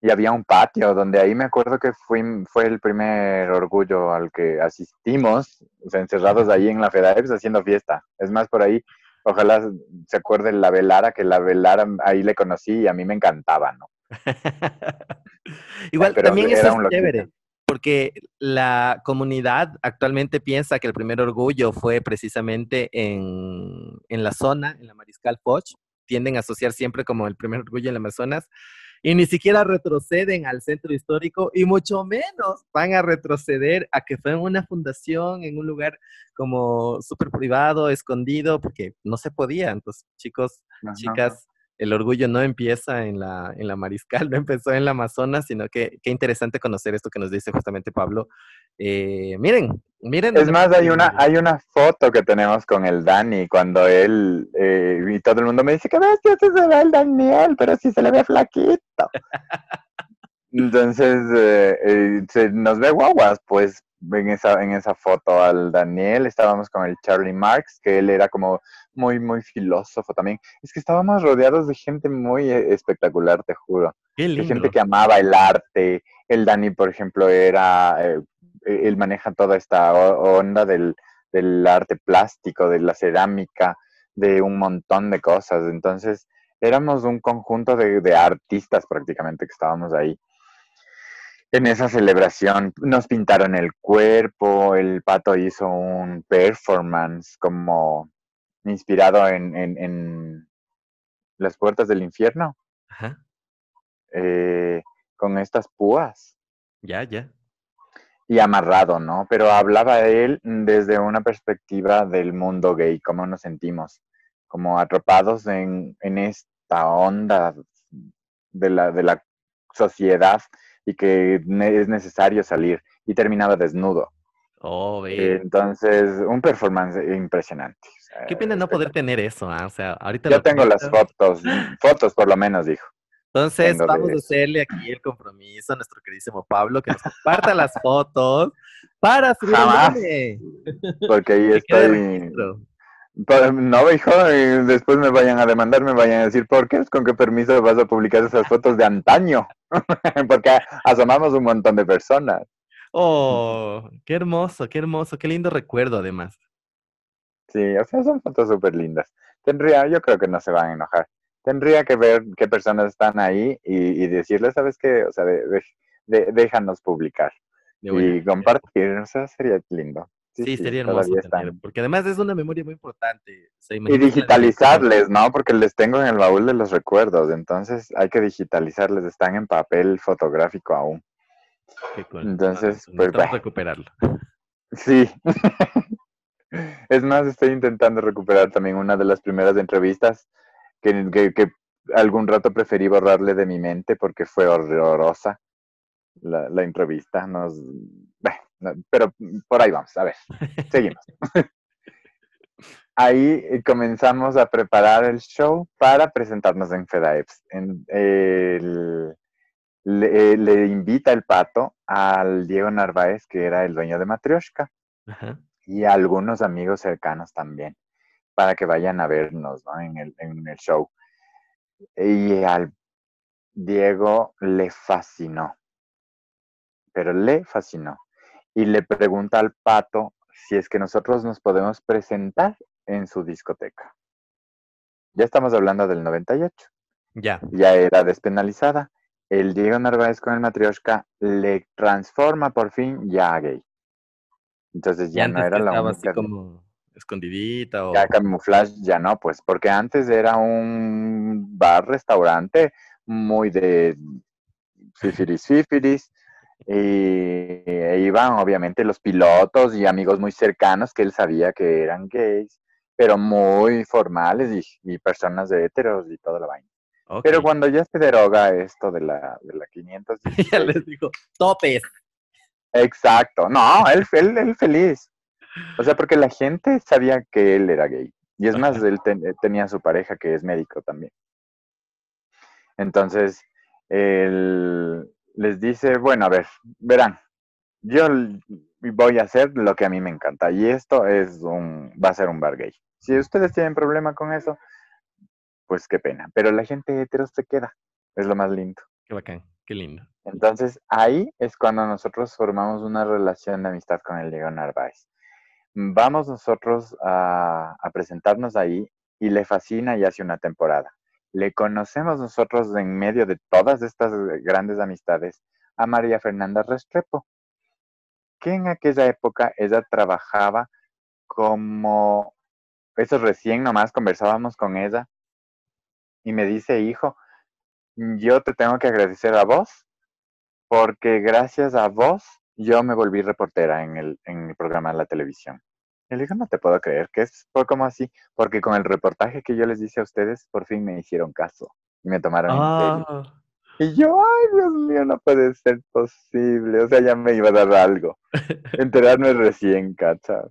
y había un patio donde ahí me acuerdo que fui, fue el primer orgullo al que asistimos, o sea, encerrados ahí en la FEDAEPS haciendo fiesta. Es más, por ahí, ojalá se acuerde la Velara, que la Velara ahí le conocí y a mí me encantaba, ¿no? Igual, también eso es chévere, porque la comunidad actualmente piensa que el primer orgullo fue precisamente en, en la zona, en la Mariscal Foch, tienden a asociar siempre como el primer orgullo en el Amazonas, y ni siquiera retroceden al centro histórico y mucho menos van a retroceder a que fue en una fundación, en un lugar como súper privado, escondido, porque no se podía. Entonces, chicos, chicas, el orgullo no empieza en la, en la Mariscal, no empezó en la Amazonas, sino que qué interesante conocer esto que nos dice justamente Pablo. Eh, miren, miren. Es más, hay una, hay una foto que tenemos con el Dani cuando él, eh, y todo el mundo me dice, que bestia se ve el Daniel, pero sí se le ve flaquito. Entonces, eh, se nos ve guaguas, pues, en esa, en esa foto al Daniel, estábamos con el Charlie Marx, que él era como muy, muy filósofo también. Es que estábamos rodeados de gente muy eh, espectacular, te juro. De gente que amaba el arte. El Dani, por ejemplo, era, eh, él maneja toda esta onda del, del arte plástico, de la cerámica, de un montón de cosas. Entonces, éramos un conjunto de, de artistas prácticamente que estábamos ahí en esa celebración nos pintaron el cuerpo, el pato hizo un performance como inspirado en, en, las puertas del infierno. Ajá. Eh, con estas púas. Ya, ya. Y amarrado, ¿no? Pero hablaba él desde una perspectiva del mundo gay, cómo nos sentimos, como atrapados en, en esta onda de la, de la sociedad y que es necesario salir y terminaba desnudo. Oh. Entonces, un performance impresionante. o sea, Qué pena no poder tener eso, ¿ah? O sea, ahorita Yo tengo las fotos, fotos por lo menos, dijo. Entonces, tengo vamos a hacerle aquí el compromiso a nuestro queridísimo Pablo que nos comparta las fotos para subir el Jamás. meme. Porque ahí estoy. No, hijo, y después me vayan a demandar, me vayan a decir, ¿por qué? ¿Con qué permiso vas a publicar esas fotos de antaño? Porque asomamos un montón de personas. Oh, qué hermoso, qué hermoso, qué lindo recuerdo además. Sí, o sea, son fotos súper lindas. Tendría, yo creo que no se van a enojar. Tendría que ver qué personas están ahí y, y decirles, ¿sabes qué? O sea, de- de- de- déjanos publicar y compartir, o sea, sería lindo. Sí, sería hermoso tener, porque además es una memoria muy importante. O sea, Y digitalizarles, ¿no? Porque les tengo en el baúl de los recuerdos, entonces hay que digitalizarles, están en papel fotográfico aún. Qué cool. Entonces, pues, necesitamos bueno. recuperarlo. Sí. Es más, estoy intentando recuperar también una de las primeras entrevistas que, que- que algún rato preferí borrarle de mi mente porque fue horrorosa la, la entrevista. Nos, bueno, no, pero por ahí vamos, a ver, seguimos. Ahí eh, comenzamos a preparar el show para presentarnos en FEDAEPS. En el- le, le invita el pato al Diego Narváez, que era el dueño de Matrioshka Ajá. y a algunos amigos cercanos también, para que vayan a vernos ¿no? en, el, en el show. Y al Diego le fascinó, pero le fascinó. Y le pregunta al pato si es que nosotros nos podemos presentar en su discoteca. Ya estamos hablando del 98, Ya. ya era despenalizada. El Diego Narváez con el Matrioshka le transforma por fin ya a gay. Entonces ya no era la estaba así única. como escondidita o... Ya camuflaje ya no, pues, porque antes era un bar, restaurante muy de fifiris fifiris y e iban obviamente los pilotos y amigos muy cercanos que él sabía que eran gays, pero muy formales y, y personas de heteros y toda la vaina. Pero cuando ya se deroga esto de la, de la 516, ya les digo, topes. Exacto, no, él, él, él feliz. O sea, porque la gente sabía que él era gay. Y es más, él ten- eh, tenía su pareja que es médico también. Entonces, él les dice, bueno, a ver, verán, yo voy a hacer lo que a mí me encanta. Y esto es un, va a ser un bar gay. Si ustedes tienen problema con eso, pues qué pena. Pero la gente hetero se queda. Es lo más lindo. Qué bacán, qué lindo. Entonces ahí es cuando nosotros formamos una relación de amistad con el Diego Narváez. Vamos nosotros a, a presentarnos ahí y le fascina y hace una temporada. Le conocemos nosotros en medio de todas estas grandes amistades a María Fernanda Restrepo, que en aquella época ella trabajaba como, eso recién nomás conversábamos con ella y me dice, hijo, yo te tengo que agradecer a vos porque gracias a vos yo me volví reportera en el, en el programa de la televisión. Y le digo, no te puedo creer, que es fue como así, porque con el reportaje que yo les hice a ustedes, por fin me hicieron caso y me tomaron en serio. Ah, Y yo, ay, Dios mío, no puede ser posible. O sea, ya me iba a dar algo. Enterarme recién, cacha.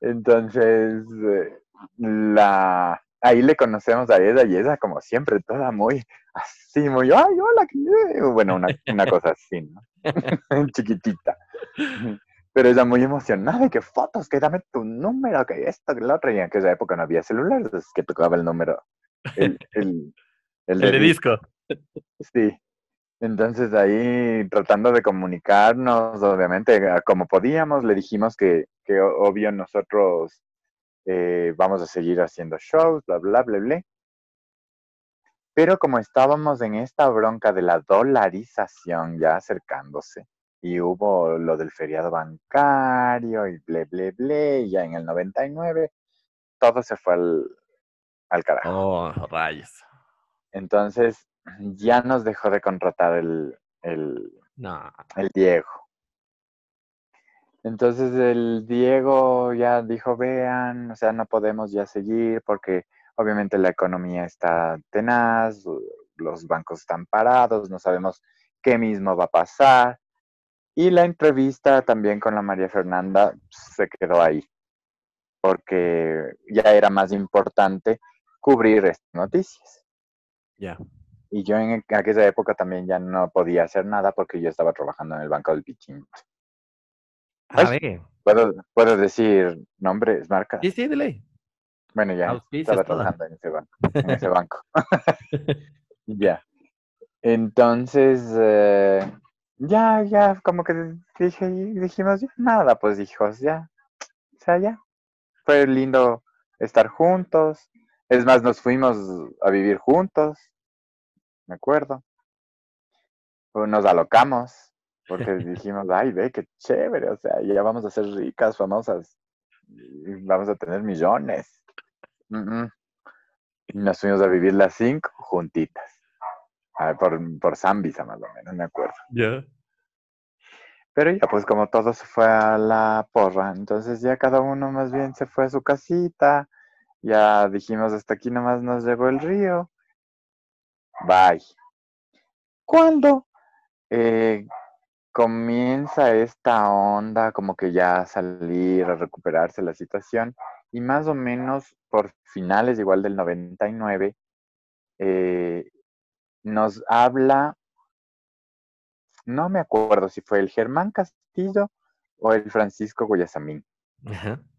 Entonces, eh, la... ahí le conocemos a ella y ella, como siempre, toda muy así, muy, ay, hola, ¿qué-?" bueno, una, una cosa así, ¿no? Chiquitita. Pero ella muy emocionada, y que fotos, que dame tu número, que esto, que lo otro. Y en aquella época no había celulares, es que tocaba el número. El, el, el de disco. Sí. Entonces ahí tratando de comunicarnos, obviamente, como podíamos, le dijimos que, que obvio nosotros eh, vamos a seguir haciendo shows, bla, bla, bla, bla. Pero como estábamos en esta bronca de la dolarización ya acercándose, y hubo lo del feriado bancario y ble, ble, ble, y ya en el 99, todo se fue al, al carajo. Oh, rayos. Entonces ya nos dejó de contratar el, el, No. el Diego. Entonces el Diego ya dijo, vean, o sea, no podemos ya seguir porque obviamente la economía está tenaz, los bancos están parados, no sabemos qué mismo va a pasar. Y la entrevista también con la María Fernanda se quedó ahí, porque ya era más importante cubrir estas noticias. Ya. Y yo en aquella época también ya no podía hacer nada porque yo estaba trabajando en el Banco del Pichín. A ver. ¿Puedo, ¿Puedo decir nombres, marcas? Sí, sí, dile. Bueno, ya estaba trabajando en ese banco. En ese banco. ya. Entonces, eh, ya, ya, como que dije, dijimos, nada, pues hijos, ya. O sea, ya. Fue lindo estar juntos. Es más, nos fuimos a vivir juntos. Me acuerdo. Nos alocamos porque dijimos, ay, ve, qué chévere, o sea, ya vamos a ser ricas, famosas, vamos a tener millones. Y nos fuimos a vivir las cinco juntitas. Por, por Zambisa, más o menos, me acuerdo. Ya. Pero ya, pues como todo se fue a la porra, entonces ya cada uno más bien se fue a su casita. Ya dijimos, hasta aquí nomás nos llegó el río. Bye. ¿Cuándo? Eh, comienza esta onda como que ya salir a recuperarse la situación y más o menos por finales igual del 99 eh, nos habla, no me acuerdo si fue el Germán Castillo o el Francisco Guayasamín.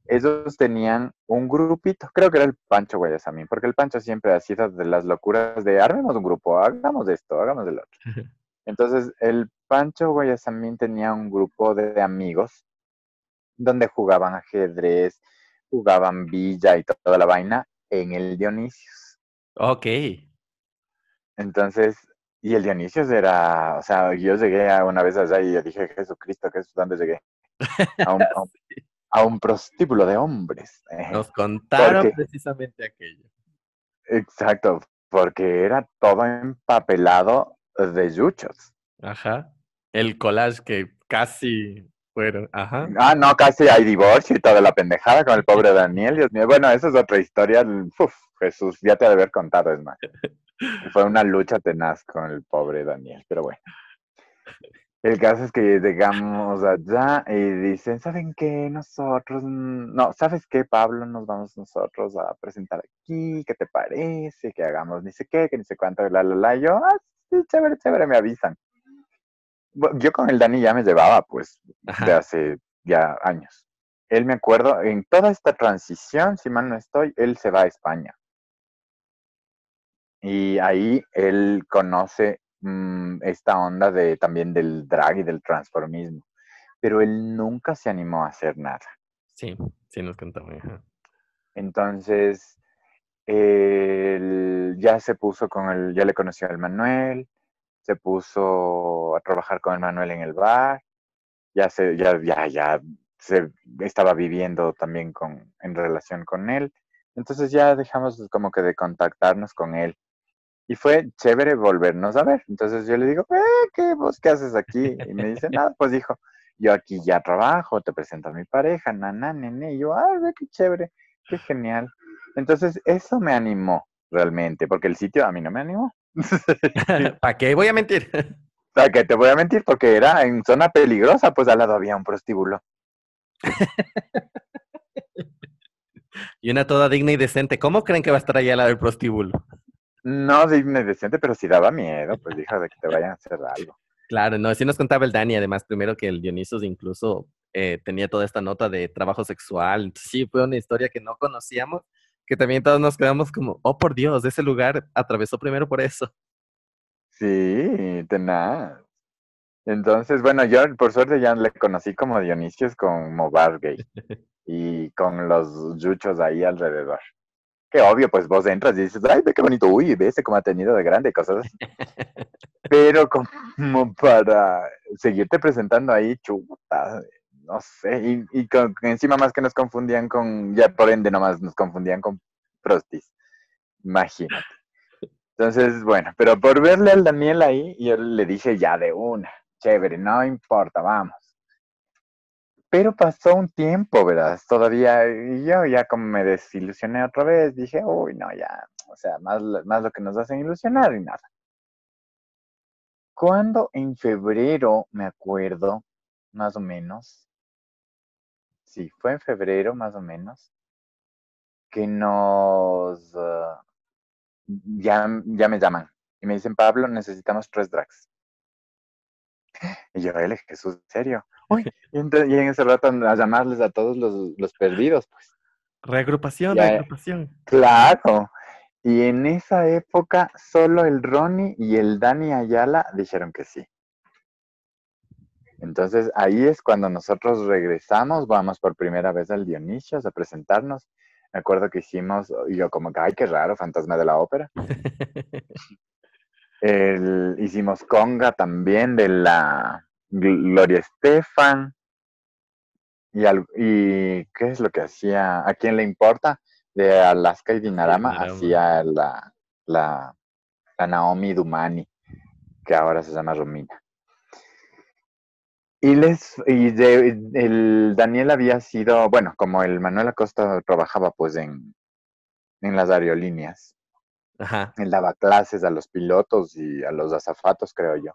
Ellos tenían un grupito, creo que era el Pancho Guayasamín, porque el Pancho siempre ha sido de las locuras de armemos un grupo, hagamos esto, hagamos el otro. Entonces, el Pancho Guayasamín tenía un grupo de amigos donde jugaban ajedrez, jugaban villa y toda la vaina en el Dionisios. Ok. Entonces, y el Dionisios era, o sea, yo llegué a una vez allá y yo dije, Jesucristo, ¿qué es dónde llegué? A un, prostíbulo de hombres. Nos contaron precisamente aquello. Exacto, porque era todo empapelado de yuchos. Ajá. El collage que casi fueron, ajá. Ah, no, casi hay divorcio y toda la pendejada con el pobre Daniel, Dios mío. Bueno, esa es otra historia. Uf, Jesús, ya te ha de haber contado, es más. Fue una lucha tenaz con el pobre Daniel, pero bueno. El caso es que llegamos allá y dicen, ¿saben qué? Nosotros, no, ¿sabes qué, Pablo? Nos vamos nosotros a presentar aquí, ¿qué te parece? Que hagamos ni sé qué, que ni sé cuánto, la, la, la. yo, ah, sí, chévere, chévere, me avisan. Yo con el Dani ya me llevaba, pues, de hace ya años. Él me acuerdo, en toda esta transición, si mal no estoy, él se va a España. Y ahí él conoce mm, esta onda de también del drag y del transformismo. Pero él nunca se animó a hacer nada. Sí, sí nos contó. Entonces, él ya se puso con el, ya le conoció al Manuel, se puso a trabajar con el Manuel en el bar, ya se, ya, ya, ya se estaba viviendo también con, en relación con él. Entonces ya dejamos como que de contactarnos con él. Y fue chévere volvernos a ver. Entonces yo le digo, eh, ¿qué, vos qué haces aquí? Y me dice, nada, pues dijo, yo aquí ya trabajo, te presento a mi pareja, nana, nene. Y yo, ay, qué chévere, qué genial. Entonces eso me animó realmente, porque el sitio a mí no me animó. ¿Para qué voy a mentir? ¿Para qué te voy a mentir? Porque era en zona peligrosa, pues al lado había un prostíbulo. y una toda digna y decente. ¿Cómo creen que va a estar allá al lado del prostíbulo? No digna y decente, pero sí daba miedo, pues dijo de que te vayan a hacer algo. Claro, no, así nos contaba el Dani, además, primero que el Dionisos incluso eh, tenía toda esta nota de trabajo sexual. Sí, fue una historia que no conocíamos que también todos nos quedamos como, oh por Dios, ese lugar atravesó primero por eso. Sí, tenaz. Entonces, bueno, yo por suerte ya le conocí como Dionisios como bar gay y con los yuchos ahí alrededor. Que obvio, pues vos entras y dices, ay, ve qué bonito, uy, ve ese como ha tenido de grande, cosas así. Pero como para seguirte presentando ahí, chuta, no sé, y, y encima más que nos confundían con, ya por ende nomás nos confundían con prostis. Imagínate. Entonces, bueno, pero por verle al Daniel ahí, yo le dije ya de una, chévere, no importa, vamos. Pero pasó un tiempo, ¿verdad? Todavía, y yo ya como me desilusioné otra vez, dije, uy, no, ya, o sea, más, más lo que nos hacen ilusionar y nada. Cuando en febrero, me acuerdo, más o menos. Sí, fue en febrero más o menos que nos... ah, ya, ya me llaman y me dicen, Pablo, necesitamos tres drags. Y yo, él, Jesús, ¿en serio? Uy, y, entonces, y en ese rato a llamarles a todos los, los perdidos, pues. Reagrupación, Ya, reagrupación. Claro. Y en esa época solo el Ronnie y el Dani Ayala dijeron que sí. Entonces ahí es cuando nosotros regresamos, vamos por primera vez al Dionisios a presentarnos. Me acuerdo que hicimos, y yo como que, ay, qué raro, fantasma de la ópera. El- hicimos conga también de la Gloria Estefan. Y, al- y ¿qué es lo que hacía? ¿A quién le importa? De Alaska y Dinarama Dinarama. hacía la, la, la Naomi Dumani, que ahora se llama Romina. Y, les, y de- el Daniel había sido, bueno, como el Manuel Acosta trabajaba pues en, en las aerolíneas, Ajá. él daba clases a los pilotos y a los azafatos, creo yo.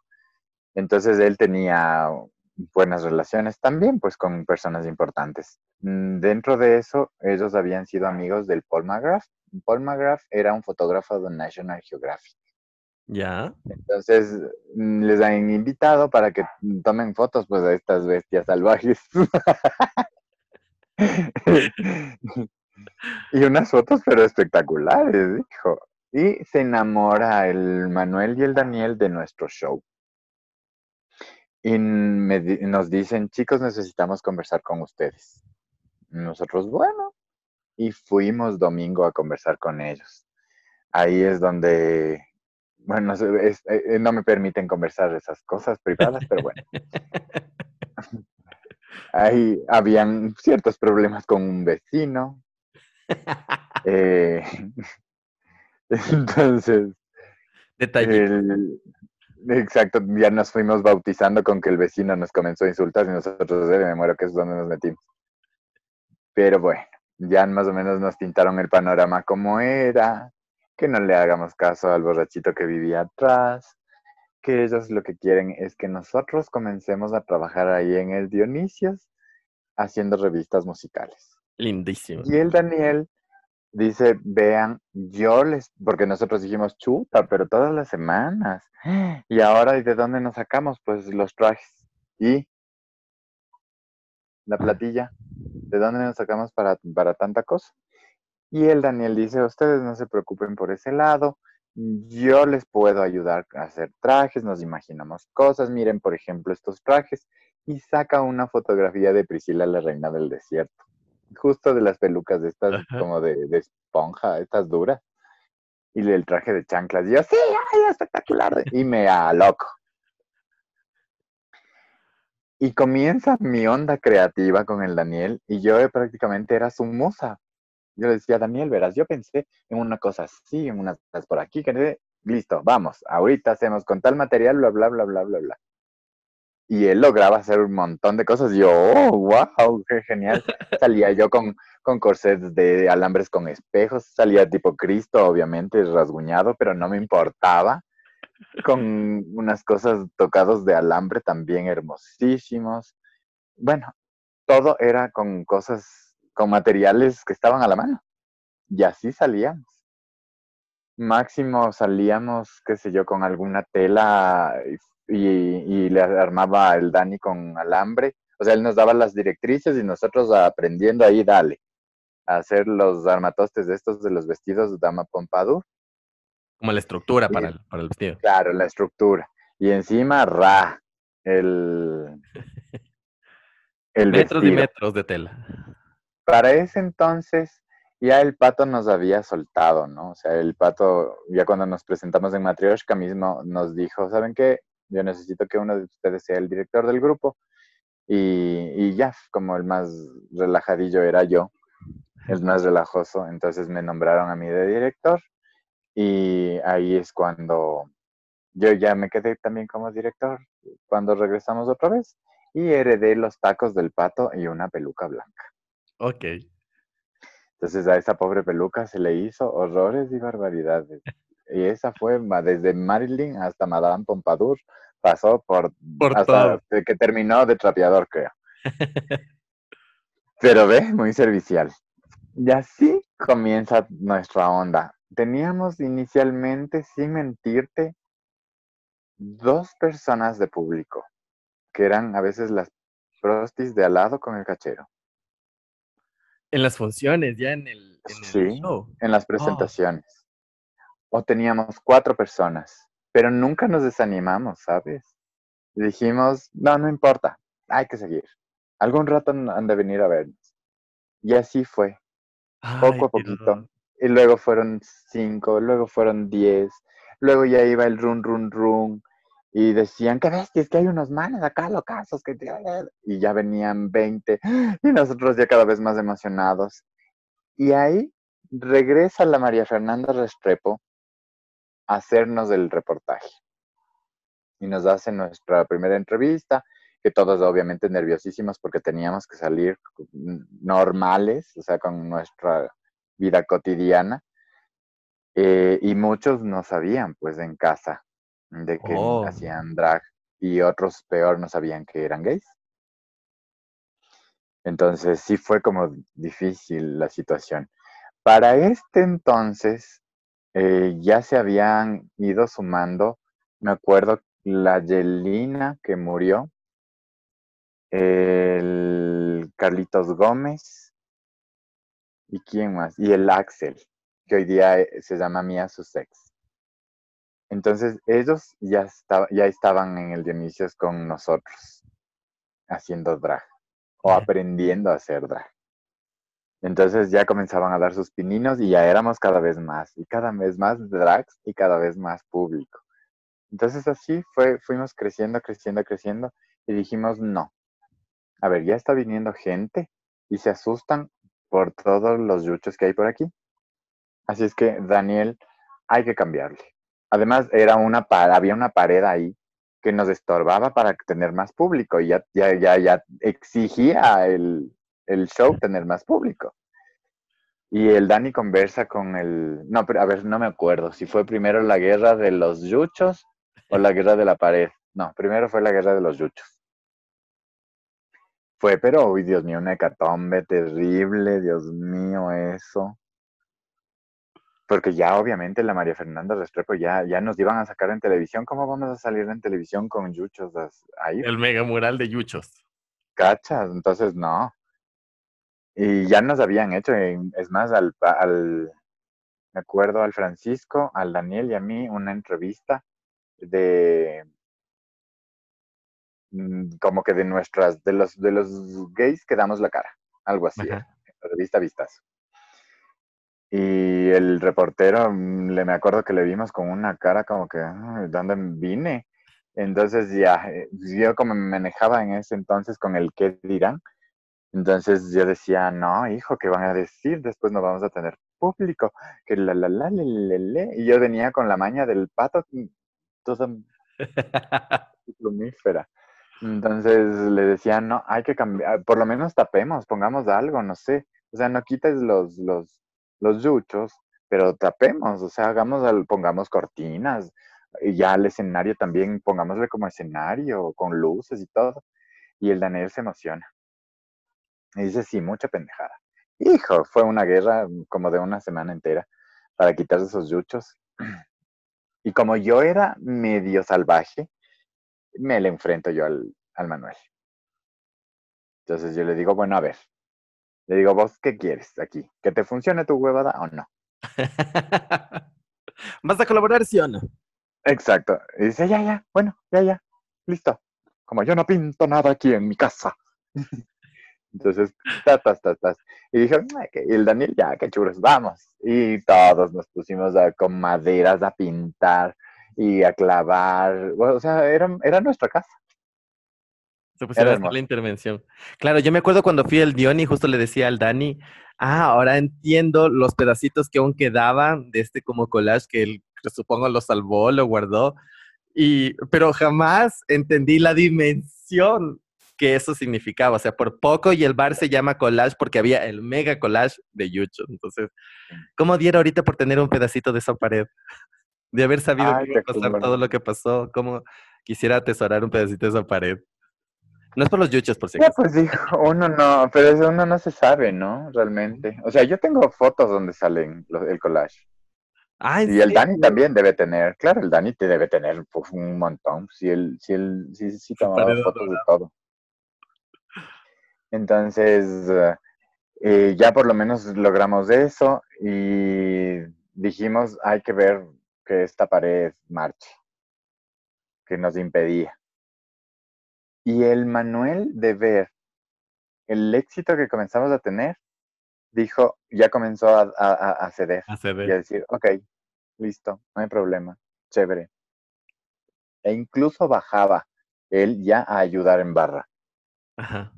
Entonces él tenía buenas relaciones también, pues con personas importantes. Dentro de eso, ellos habían sido amigos del Paul McGrath. Paul McGrath era un fotógrafo de National Geographic. Ya. Entonces mm, les han invitado para que tomen fotos pues de estas bestias salvajes. y unas fotos pero espectaculares, hijo. Y se enamora el Manuel y el Daniel de nuestro show. Y me nos dicen, chicos, necesitamos conversar con ustedes. Nosotros, bueno. Y fuimos domingo a conversar con ellos. Ahí es donde, bueno, es- eh, no me permiten conversar esas cosas privadas, pero bueno. Ahí habían ciertos problemas con un vecino. eh, entonces, Detalle. el- exacto, ya nos fuimos bautizando con que el vecino nos comenzó a insultar y nosotros, me muero que es donde nos metimos. Pero bueno, ya más o menos nos pintaron el panorama como era, que no le hagamos caso al borrachito que vivía atrás, que ellos lo que quieren es que nosotros comencemos a trabajar ahí en el Dionisios haciendo revistas musicales. Lindísimo. Y el Daniel dice, vean, yo les, porque nosotros dijimos chuta, pero todas las semanas. Y ahora, ¿y de dónde nos sacamos? Pues los trajes. Y la platilla, ¿de dónde nos sacamos para, para tanta cosa? Y el Daniel dice, ustedes no se preocupen por ese lado, yo les puedo ayudar a hacer trajes, nos imaginamos cosas, miren por ejemplo estos trajes, y saca una fotografía de Priscila la reina del desierto, justo de las pelucas de estas Ajá. como de, de esponja, estas duras, y el traje de chanclas, y yo, sí, ay, espectacular, y me aloco. Y comienza mi onda creativa con el Daniel, y yo prácticamente era su musa. Yo le decía, Daniel, verás, yo pensé en una cosa así, en unas por aquí, que no sé". listo, vamos, ahorita hacemos con tal material, bla, bla, bla, bla, bla, bla. Y él lograba hacer un montón de cosas. Yo, oh, wow, qué genial. Salía yo con, con corsets de alambres con espejos, salía tipo Cristo, obviamente, rasguñado, pero no me importaba. Con unas cosas tocados de alambre también hermosísimos. Bueno, todo era con cosas, con materiales que estaban a la mano. Y así salíamos. Máximo salíamos, qué sé yo, con alguna tela y, y le armaba el Dani con alambre. O sea, él nos daba las directrices y nosotros aprendiendo ahí, dale, a hacer los armatostes de estos de los vestidos de Dama Pompadour. Como la estructura para el, para el vestido. Claro, la estructura. Y encima, ra, el, el Metros y vestido. metros de tela. Para ese entonces, ya el pato nos había soltado, ¿no? O sea, el pato, ya cuando nos presentamos en Matrioshka mismo, nos dijo, ¿saben qué? Yo necesito que uno de ustedes sea el director del grupo. Y, y ya, como el más relajadillo era yo, el más relajoso, entonces me nombraron a mí de director. Y ahí es cuando yo ya me quedé también como director, cuando regresamos otra vez. Y heredé los tacos del pato y una peluca blanca. Ok. Entonces a esa pobre peluca se le hizo horrores y barbaridades. Y esa fue desde Marilyn hasta Madame Pompadour, pasó por, Por hasta todo. que terminó de trapeador, creo. Pero ve, muy servicial. Y así comienza nuestra onda. Teníamos inicialmente, sin mentirte, dos personas de público, que eran a veces las prostis de al lado con el cachero. En las funciones, ya en el, en el Sí. show. en las presentaciones. O teníamos cuatro personas, pero nunca nos desanimamos, ¿sabes? Y dijimos, no, no importa, hay que seguir. Algún rato han de venir a vernos. Y así fue, poco a poquito. Y luego fueron cinco, luego fueron diez, luego ya iba el run, run, run. Y decían, qué bestia, es que hay unos manes acá locazos. Que... te-". Y ya venían 20. Y nosotros ya cada vez más emocionados. Y ahí regresa la María Fernanda Restrepo a hacernos el reportaje. Y nos hace nuestra primera entrevista, que todos obviamente nerviosísimos porque teníamos que salir normales, o sea, con nuestra vida cotidiana. Eh, y muchos no sabían, pues, en casa de que Oh. hacían drag y otros peor no sabían que eran gays. Entonces sí fue como difícil la situación. Para este entonces eh, ya se habían ido sumando, me acuerdo, la Yelina que murió, el Carlitos Gómez y quién más, y el Axel, que hoy día eh, se llama Mía Sussex. Entonces ellos ya, estaba- ya estaban en el Dionisios con nosotros, haciendo drag o aprendiendo a hacer drag. Entonces ya comenzaban a dar sus pininos y ya éramos cada vez más, y cada vez más drags y cada vez más público. Entonces así fue, fuimos creciendo, creciendo, creciendo y dijimos, no, a ver, ya está viniendo gente y se asustan por todos los yuchos que hay por aquí. Así es que, Daniel, hay que cambiarle. Además, era una había una pared ahí que nos estorbaba para tener más público y ya, ya, ya, ya exigía el, el show tener más público. Y el Dani conversa con el... No, pero a ver, no me acuerdo si fue primero la guerra de los yuchos o la guerra de la pared. No, primero fue la guerra de los yuchos. Fue, pero, uy, Dios mío, una hecatombe terrible, Dios mío, eso. Porque ya obviamente la María Fernanda Restrepo ya, ya nos iban a sacar en televisión. ¿Cómo vamos a salir en televisión con yuchos ahí? El mega mural de Yuchos. ¿Cachas? Entonces, no. Y ya nos habían hecho, es más, al, al, me acuerdo al Francisco, al Daniel y a mí una entrevista de, mm, como que de nuestras, de los, de los gays que damos la cara, algo así, Ajá. era, en la revista Vistazo. Y el reportero, mm, le me acuerdo que le vimos con una cara como que, "Ay, ¿de dónde vine? Entonces ya, eh, yo como me manejaba en ese entonces con el qué dirán, entonces yo decía, no, hijo, ¿qué van a decir? Después no vamos a tener público, que la la la le, le, le. Y yo venía con la maña del pato, mm, toda plumífera. Entonces le decía, no, hay que cambiar, por lo menos tapemos, pongamos algo, no sé. O sea, no quites los, los, los yuchos, pero tapemos, o sea, hagamos, pongamos cortinas, y ya al escenario también, pongámosle como escenario, con luces y todo. Y el Daniel se emociona. Y dice, sí, mucha pendejada. Hijo, fue una guerra mm, como de una semana entera para quitarse esos yuchos. Y como yo era medio salvaje, me le enfrento yo al, al Manuel. Entonces yo le digo, bueno, a ver. Le digo, ¿vos qué quieres aquí? ¿Que te funcione tu huevada o no? ¿Vas a colaborar, sí o no? Exacto. Y dice, ya, ya, bueno, ya, ya, listo. Como yo no pinto nada aquí en mi casa. Entonces, tas, tas, tas, tas. Y dije, "Ay, que- y el Daniel, ya, qué chulos, vamos. Y todos nos pusimos a- con maderas a pintar y a clavar. Bueno, o sea, era, era nuestra casa. Se pusieron a hacer hermoso. la intervención. Claro, yo me acuerdo cuando fui al Dion y justo le decía al Dani, ah, ahora entiendo los pedacitos que aún quedaban de este como collage que él, supongo, lo salvó, lo guardó. Y, pero jamás entendí la dimensión que eso significaba. O sea, por poco y el bar se llama collage porque había el mega collage de Yucho. Entonces, ¿cómo diera ahorita por tener un pedacito de esa pared? De haber sabido Ay, que iba a te pasar juro. todo lo que pasó, cómo quisiera atesorar un pedacito de esa pared. No es por los yuchos, por si acaso. pues dijo, uno no, pero eso uno no se sabe, ¿no? Realmente. O sea, yo tengo fotos donde salen el collage. Ah, y el Dani también debe tener, claro, el Dani te debe tener pues, un montón, si él, si él, si, si tomaba fotos de todo. Entonces, eh, ya por lo menos logramos eso y dijimos, hay que ver que esta pared marche, que nos impedía. Y el Manuel de ver el éxito que comenzamos a tener, dijo, ya comenzó a, ceder. A ceder. Y a decir, ok, listo, no hay problema, chévere. E incluso bajaba él ya a ayudar en barra. Ajá.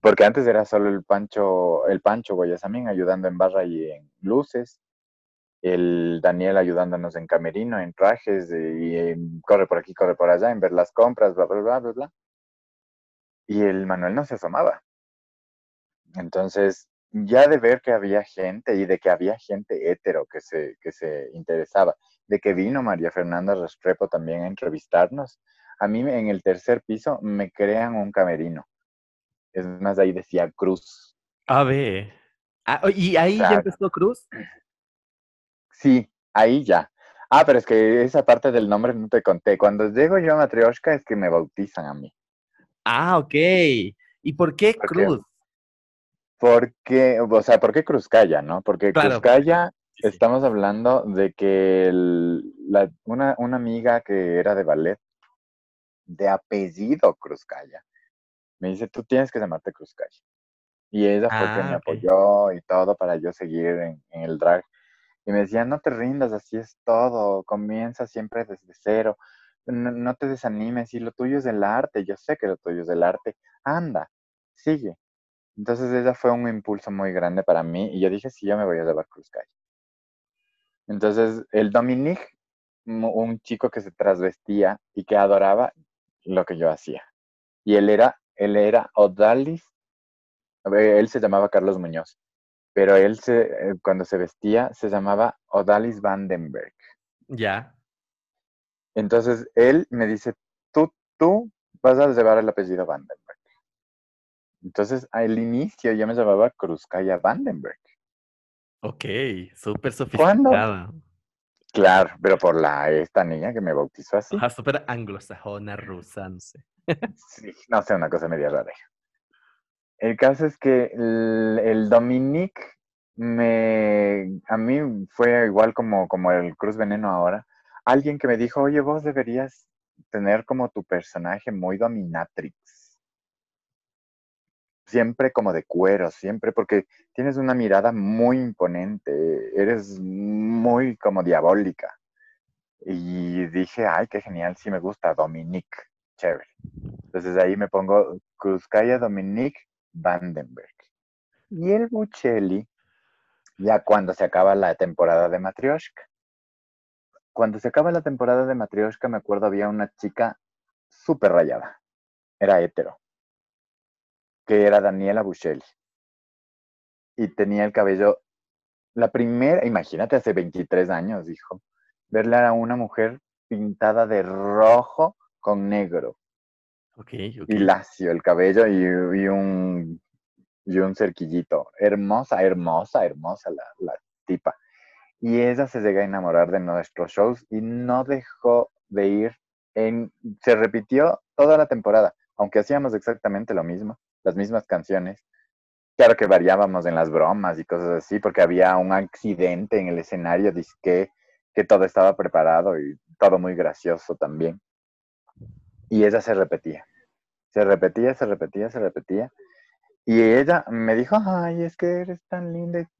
Porque antes era solo el Pancho, el Pancho Guayasamín ayudando en barra y en luces. El Daniel ayudándonos en camerino, en trajes, y corre por aquí, corre por allá, en ver las compras, bla, bla, bla, bla, bla. Y el Manuel no se asomaba. Entonces, ya de ver que había gente y de que había gente hétero que se, que se interesaba, de que vino María Fernanda Restrepo también a entrevistarnos, a mí en el tercer piso me crean un camerino. Es más, ahí decía Cruz. A ver. Ah, ¿Y ahí ya empezó Cruz? Sí, ahí ya. Ah, pero es que esa parte del nombre no te conté. Cuando llego yo a Matrioshka es que me bautizan a mí. Ah, ok. ¿Y por qué Cruz? Porque, o sea, ¿por qué Cruzcaya, no? Porque Cruzcaya, estamos hablando de que una, una, amiga que era de ballet, de apellido Cruzcaya, me dice, tú tienes que llamarte Cruzcaya. Y ella fue que me ah, apoyó y todo para yo seguir en, en, el drag. Y me decía, no te rindas, así es todo, comienza siempre desde cero, no, te desanimes, y lo tuyo es el arte, yo sé que lo tuyo es el arte, anda, sigue. Entonces ella fue un impulso muy grande para mí y yo dije, sí, yo me voy a llevar Cruz Calle. Entonces el Dominique, un chico que se trasvestía y que adoraba lo que yo hacía. Y él era, él era Odalis, él se llamaba Carlos Muñoz, pero él se, eh, cuando se vestía se llamaba Odalis Vandenberg. Ya. Entonces él me dice, tú, tú vas a llevar el apellido Vandenberg. Entonces, al inicio yo me llamaba Cruzcaya Vandenberg. Ok, súper sofisticada. Claro, pero por la esta niña que me bautizó así. Ajá, súper anglosajona, rusance. sí, no sé, una cosa media rara. El caso es que el, el Dominique me, a mí fue igual como, como el Cruz Veneno ahora. Alguien que me dijo, oye, vos deberías tener como tu personaje muy dominatrix siempre como de cuero, siempre, porque tienes una mirada muy imponente, eres muy como diabólica. Y dije, ay, qué genial, sí me gusta, Dominique, chévere. Entonces ahí me pongo Cruzcaya Dominique Vandenberg. Y el Buccelli, ya cuando se acaba la temporada de Matryoshka. Cuando se acaba la temporada de Matryoshka, me acuerdo había una chica súper rayada. Era hetero que era Daniela Buscelli. Y tenía el cabello, la primera, imagínate, hace 23 años, dijo, verla a una mujer pintada de rojo con negro. Okay, Y lacio el cabello y, un, y un cerquillito. Hermosa, hermosa, hermosa la, la tipa. Y ella se llega a enamorar de nuestros shows y no dejó de ir. En, se repitió toda la temporada, aunque hacíamos exactamente lo mismo las mismas canciones. Claro que variábamos en las bromas y cosas así, porque había un accidente en el escenario, disque que todo estaba preparado y todo muy gracioso también. Y ella se repetía. Se repetía, se repetía, se repetía. Y ella me dijo, ay, es que eres tan linda.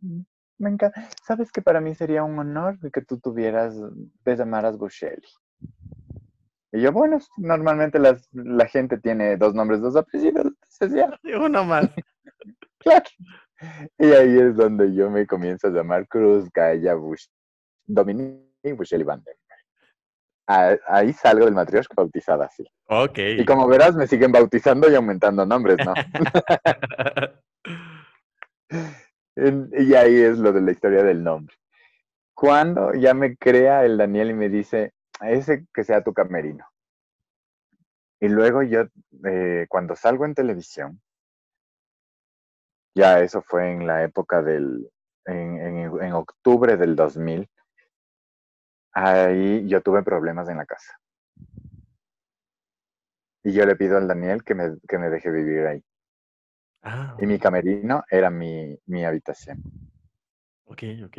Me encanta. ¿Sabes que para mí sería un honor que tú tuvieras, te llamaras Bushelli? Y yo, bueno, normalmente la gente tiene dos nombres, dos apellidos. Uno más. claro. Y ahí es donde yo me comienzo a llamar Cruz Gaia Bush, Dominique Vandenberg. Ahí salgo del matrioshka bautizada así. Ok. Y como verás, me siguen bautizando y aumentando nombres, ¿no? y ahí es lo de la historia del nombre. Cuando ya me crea el Daniel y me dice, ese que sea tu camerino. Y luego yo, eh, cuando salgo en televisión, ya eso fue en la época del, en, en, octubre del 2000, ahí yo tuve problemas en la casa. Y yo le pido al Daniel que me, que me deje vivir ahí. Ah, y mi camerino era mi, mi habitación. Ok, ok.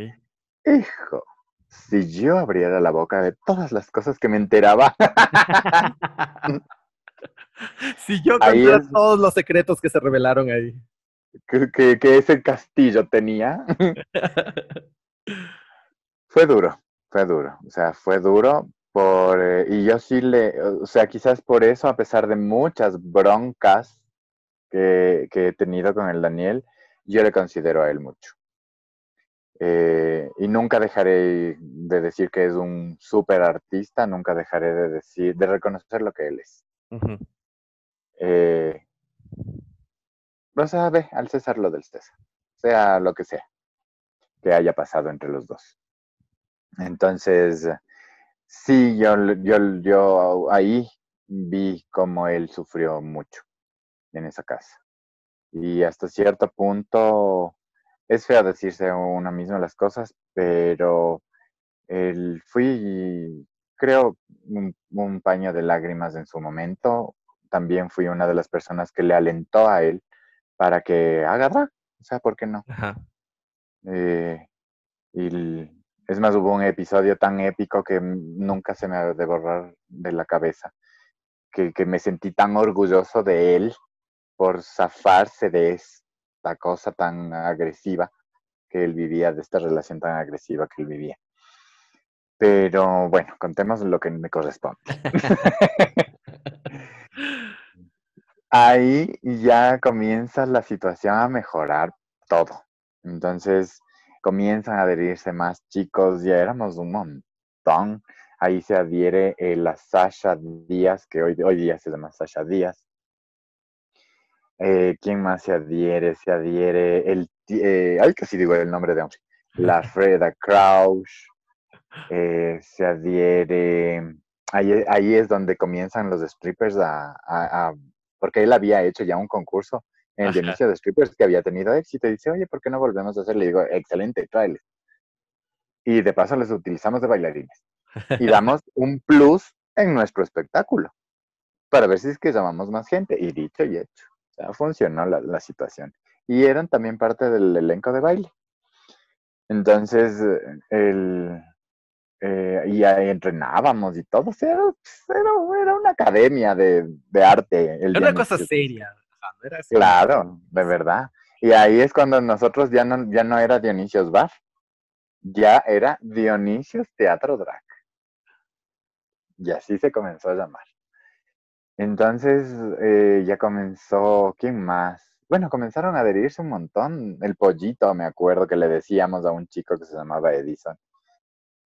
Hijo, si yo abriera la boca de todas las cosas que me enteraba. si yo contara todos los secretos que se revelaron ahí. Que, que, ese castillo tenía. fue duro, fue duro. O sea, fue duro por... Eh, y yo sí le... O sea, quizás por eso, a pesar de muchas broncas que, que he tenido con el Daniel, yo le considero a él mucho. Eh, y nunca dejaré de decir que es un súper artista, nunca dejaré de decir, de reconocer lo que él es. Eh, no sabe al César lo del César, sea lo que sea que haya pasado entre los dos. Entonces, sí, yo, yo, yo ahí vi cómo él sufrió mucho en esa casa. Y hasta cierto punto es feo decirse una misma las cosas, pero el, fui, creo, un, paño de lágrimas en su momento. También fui una de las personas que le alentó a él para que haga drag. O sea, ¿por qué no? Eh, y es más, hubo un episodio tan épico que nunca se me ha de borrar de la cabeza, que, que me sentí tan orgulloso de él por zafarse de esta cosa tan agresiva que él vivía, de esta relación tan agresiva que él vivía. Pero bueno, contemos lo que me corresponde. Ahí ya comienza la situación a mejorar todo. Entonces comienzan a adherirse más chicos, ya éramos un montón. Ahí se adhiere la Sasha Díaz, que hoy, hoy día se llama Sasha Díaz. Eh, ¿Quién más se adhiere? Se adhiere el... Eh, ay, casi digo el nombre de hombre. La Freda Crouch. Eh, se adhiere... Ahí, ahí, es donde comienzan los strippers a, Porque él había hecho ya un concurso en el inicio de strippers que había tenido éxito. Y dice, oye, ¿por qué no volvemos a hacer? Le digo, excelente, tráele. Y de paso les utilizamos de bailarines. Y damos un plus en nuestro espectáculo para ver si es que llamamos más gente. Y dicho y hecho funcionó la, situación. Y eran también parte del elenco de baile. Entonces, el, eh, y ahí entrenábamos y todo. era, era, una academia de, arte. era una cosa seria. claro, de verdad. Y ahí es cuando nosotros ya no, ya no era Dionisios Bar, ya era Dionisios Teatro Drag. Y así se comenzó a llamar. Entonces eh, ya comenzó, ¿quién más? Bueno, comenzaron a adherirse un montón. El pollito, me acuerdo que le decíamos a un chico que se llamaba Edison,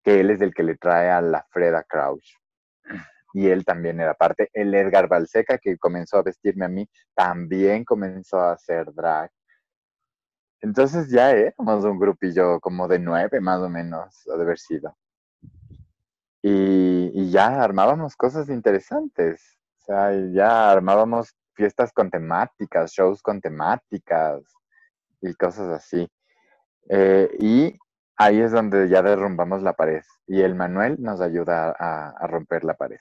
que él es el que le trae a la Freda Crouch. Y él también era parte. El Edgar Balseca, que comenzó a vestirme a mí, también comenzó a hacer drag. Entonces ya éramos un grupillo como de nueve más o menos, de haber sido. Y, y ya armábamos cosas interesantes sea, ya armábamos fiestas con temáticas, shows con temáticas y cosas así. Eh, y ahí es donde ya derrumbamos la pared. Y el Manuel nos ayuda a, romper la pared.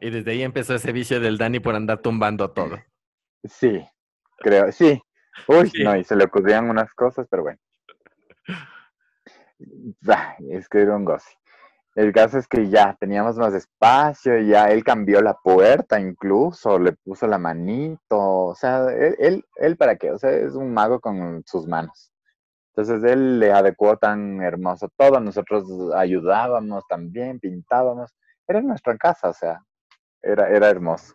y desde ahí empezó ese vicio del Dani por andar tumbando todo. Sí, creo, sí. Uy, no, y se le ocurrían unas cosas, pero bueno. es que era un goce. El caso es que ya teníamos más espacio, ya él cambió la puerta incluso, le puso la manito, o sea, él, él, para qué, o sea, es un mago con sus manos. Entonces él le adecuó tan hermoso todo, nosotros ayudábamos también, pintábamos, era nuestra casa, o sea, era, era hermoso.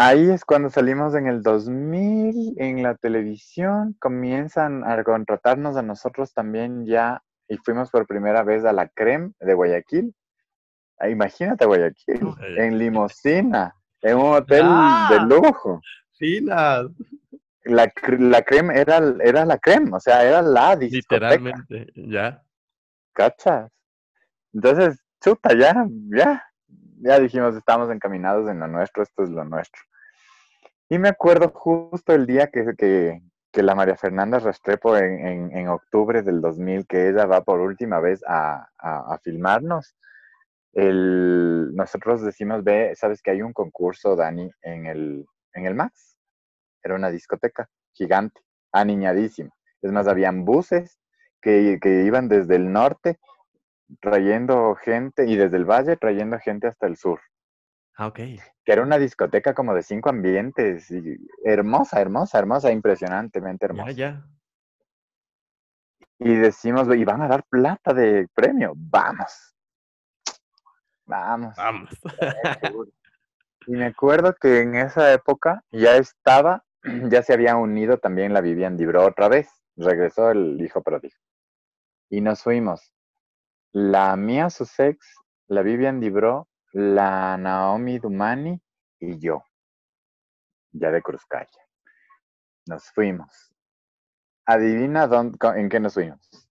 Ahí es cuando salimos en el 2000 en la televisión, comienzan a contratarnos a nosotros también ya y fuimos por primera vez a la Creme de Guayaquil. Ah, imagínate Guayaquil, en limosina, en un hotel de ah. lujo. Fina. La, la creme era, era la creme, o sea, era la discoteca. Literalmente, ya. ¿Cachas? Entonces, chuta, ya, ya. ya dijimos, estamos encaminados en lo nuestro, esto es lo nuestro. Y me acuerdo justo el día que, que, que la María Fernanda Restrepo en, en, octubre del 2000, que ella va por última vez a, a, filmarnos. El, nosotros decimos, ve, sabes que hay un concurso, Dani, en el, en el Max. Era una discoteca gigante, aniñadísima. Es más, habían buses que, que iban desde el norte trayendo gente y desde el valle trayendo gente hasta el sur. Ah, ok. Que era una discoteca como de cinco ambientes. Y hermosa, hermosa, hermosa, impresionantemente hermosa. Ya, ya. Y decimos, y van a dar plata de premio. Vamos. Vamos. Vamos. y me acuerdo que en esa época ya estaba, ya se había unido también la Vivian Dibro otra vez. Regresó el hijo pródigo. Y nos fuimos. La Mía Sussex, la Vivian Dibro la Naomi Dumani y yo, ya de Cruzcaya. Nos fuimos. Adivina dónde, en qué nos fuimos.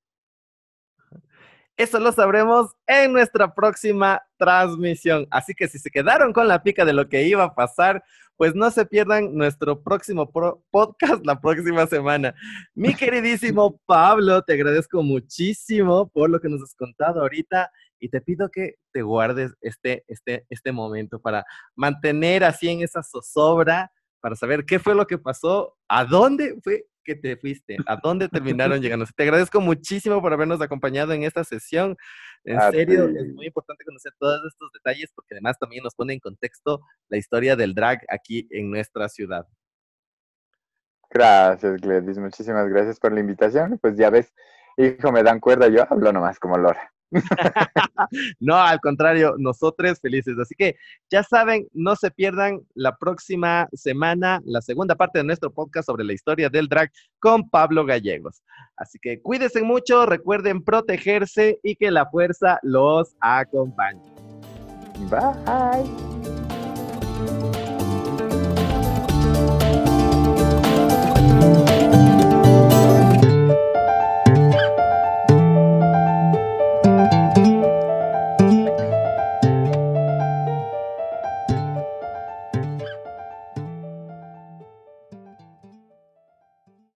Eso lo sabremos en nuestra próxima transmisión. Así que si se quedaron con la pica de lo que iba a pasar, pues no se pierdan nuestro próximo podcast la próxima semana. Mi queridísimo Pablo, te agradezco muchísimo por lo que nos has contado ahorita y te pido que te guardes este, este, este momento para mantener así en esa zozobra, para saber qué fue lo que pasó, a dónde fue que te fuiste, a dónde terminaron llegando. Te agradezco muchísimo por habernos acompañado en esta sesión. En serio, es muy importante conocer todos estos detalles porque además también nos pone en contexto la historia del drag aquí en nuestra ciudad. Gracias, Gladys. Muchísimas gracias por la invitación. Pues ya ves, hijo, me dan cuerda, yo hablo nomás como Lora. no, al contrario, nosotros felices. Así que ya saben, no se pierdan la próxima semana la segunda parte de nuestro podcast sobre la historia del drag con Pablo Gallegos. Así que cuídense mucho, recuerden protegerse y que la fuerza los acompañe. Bye.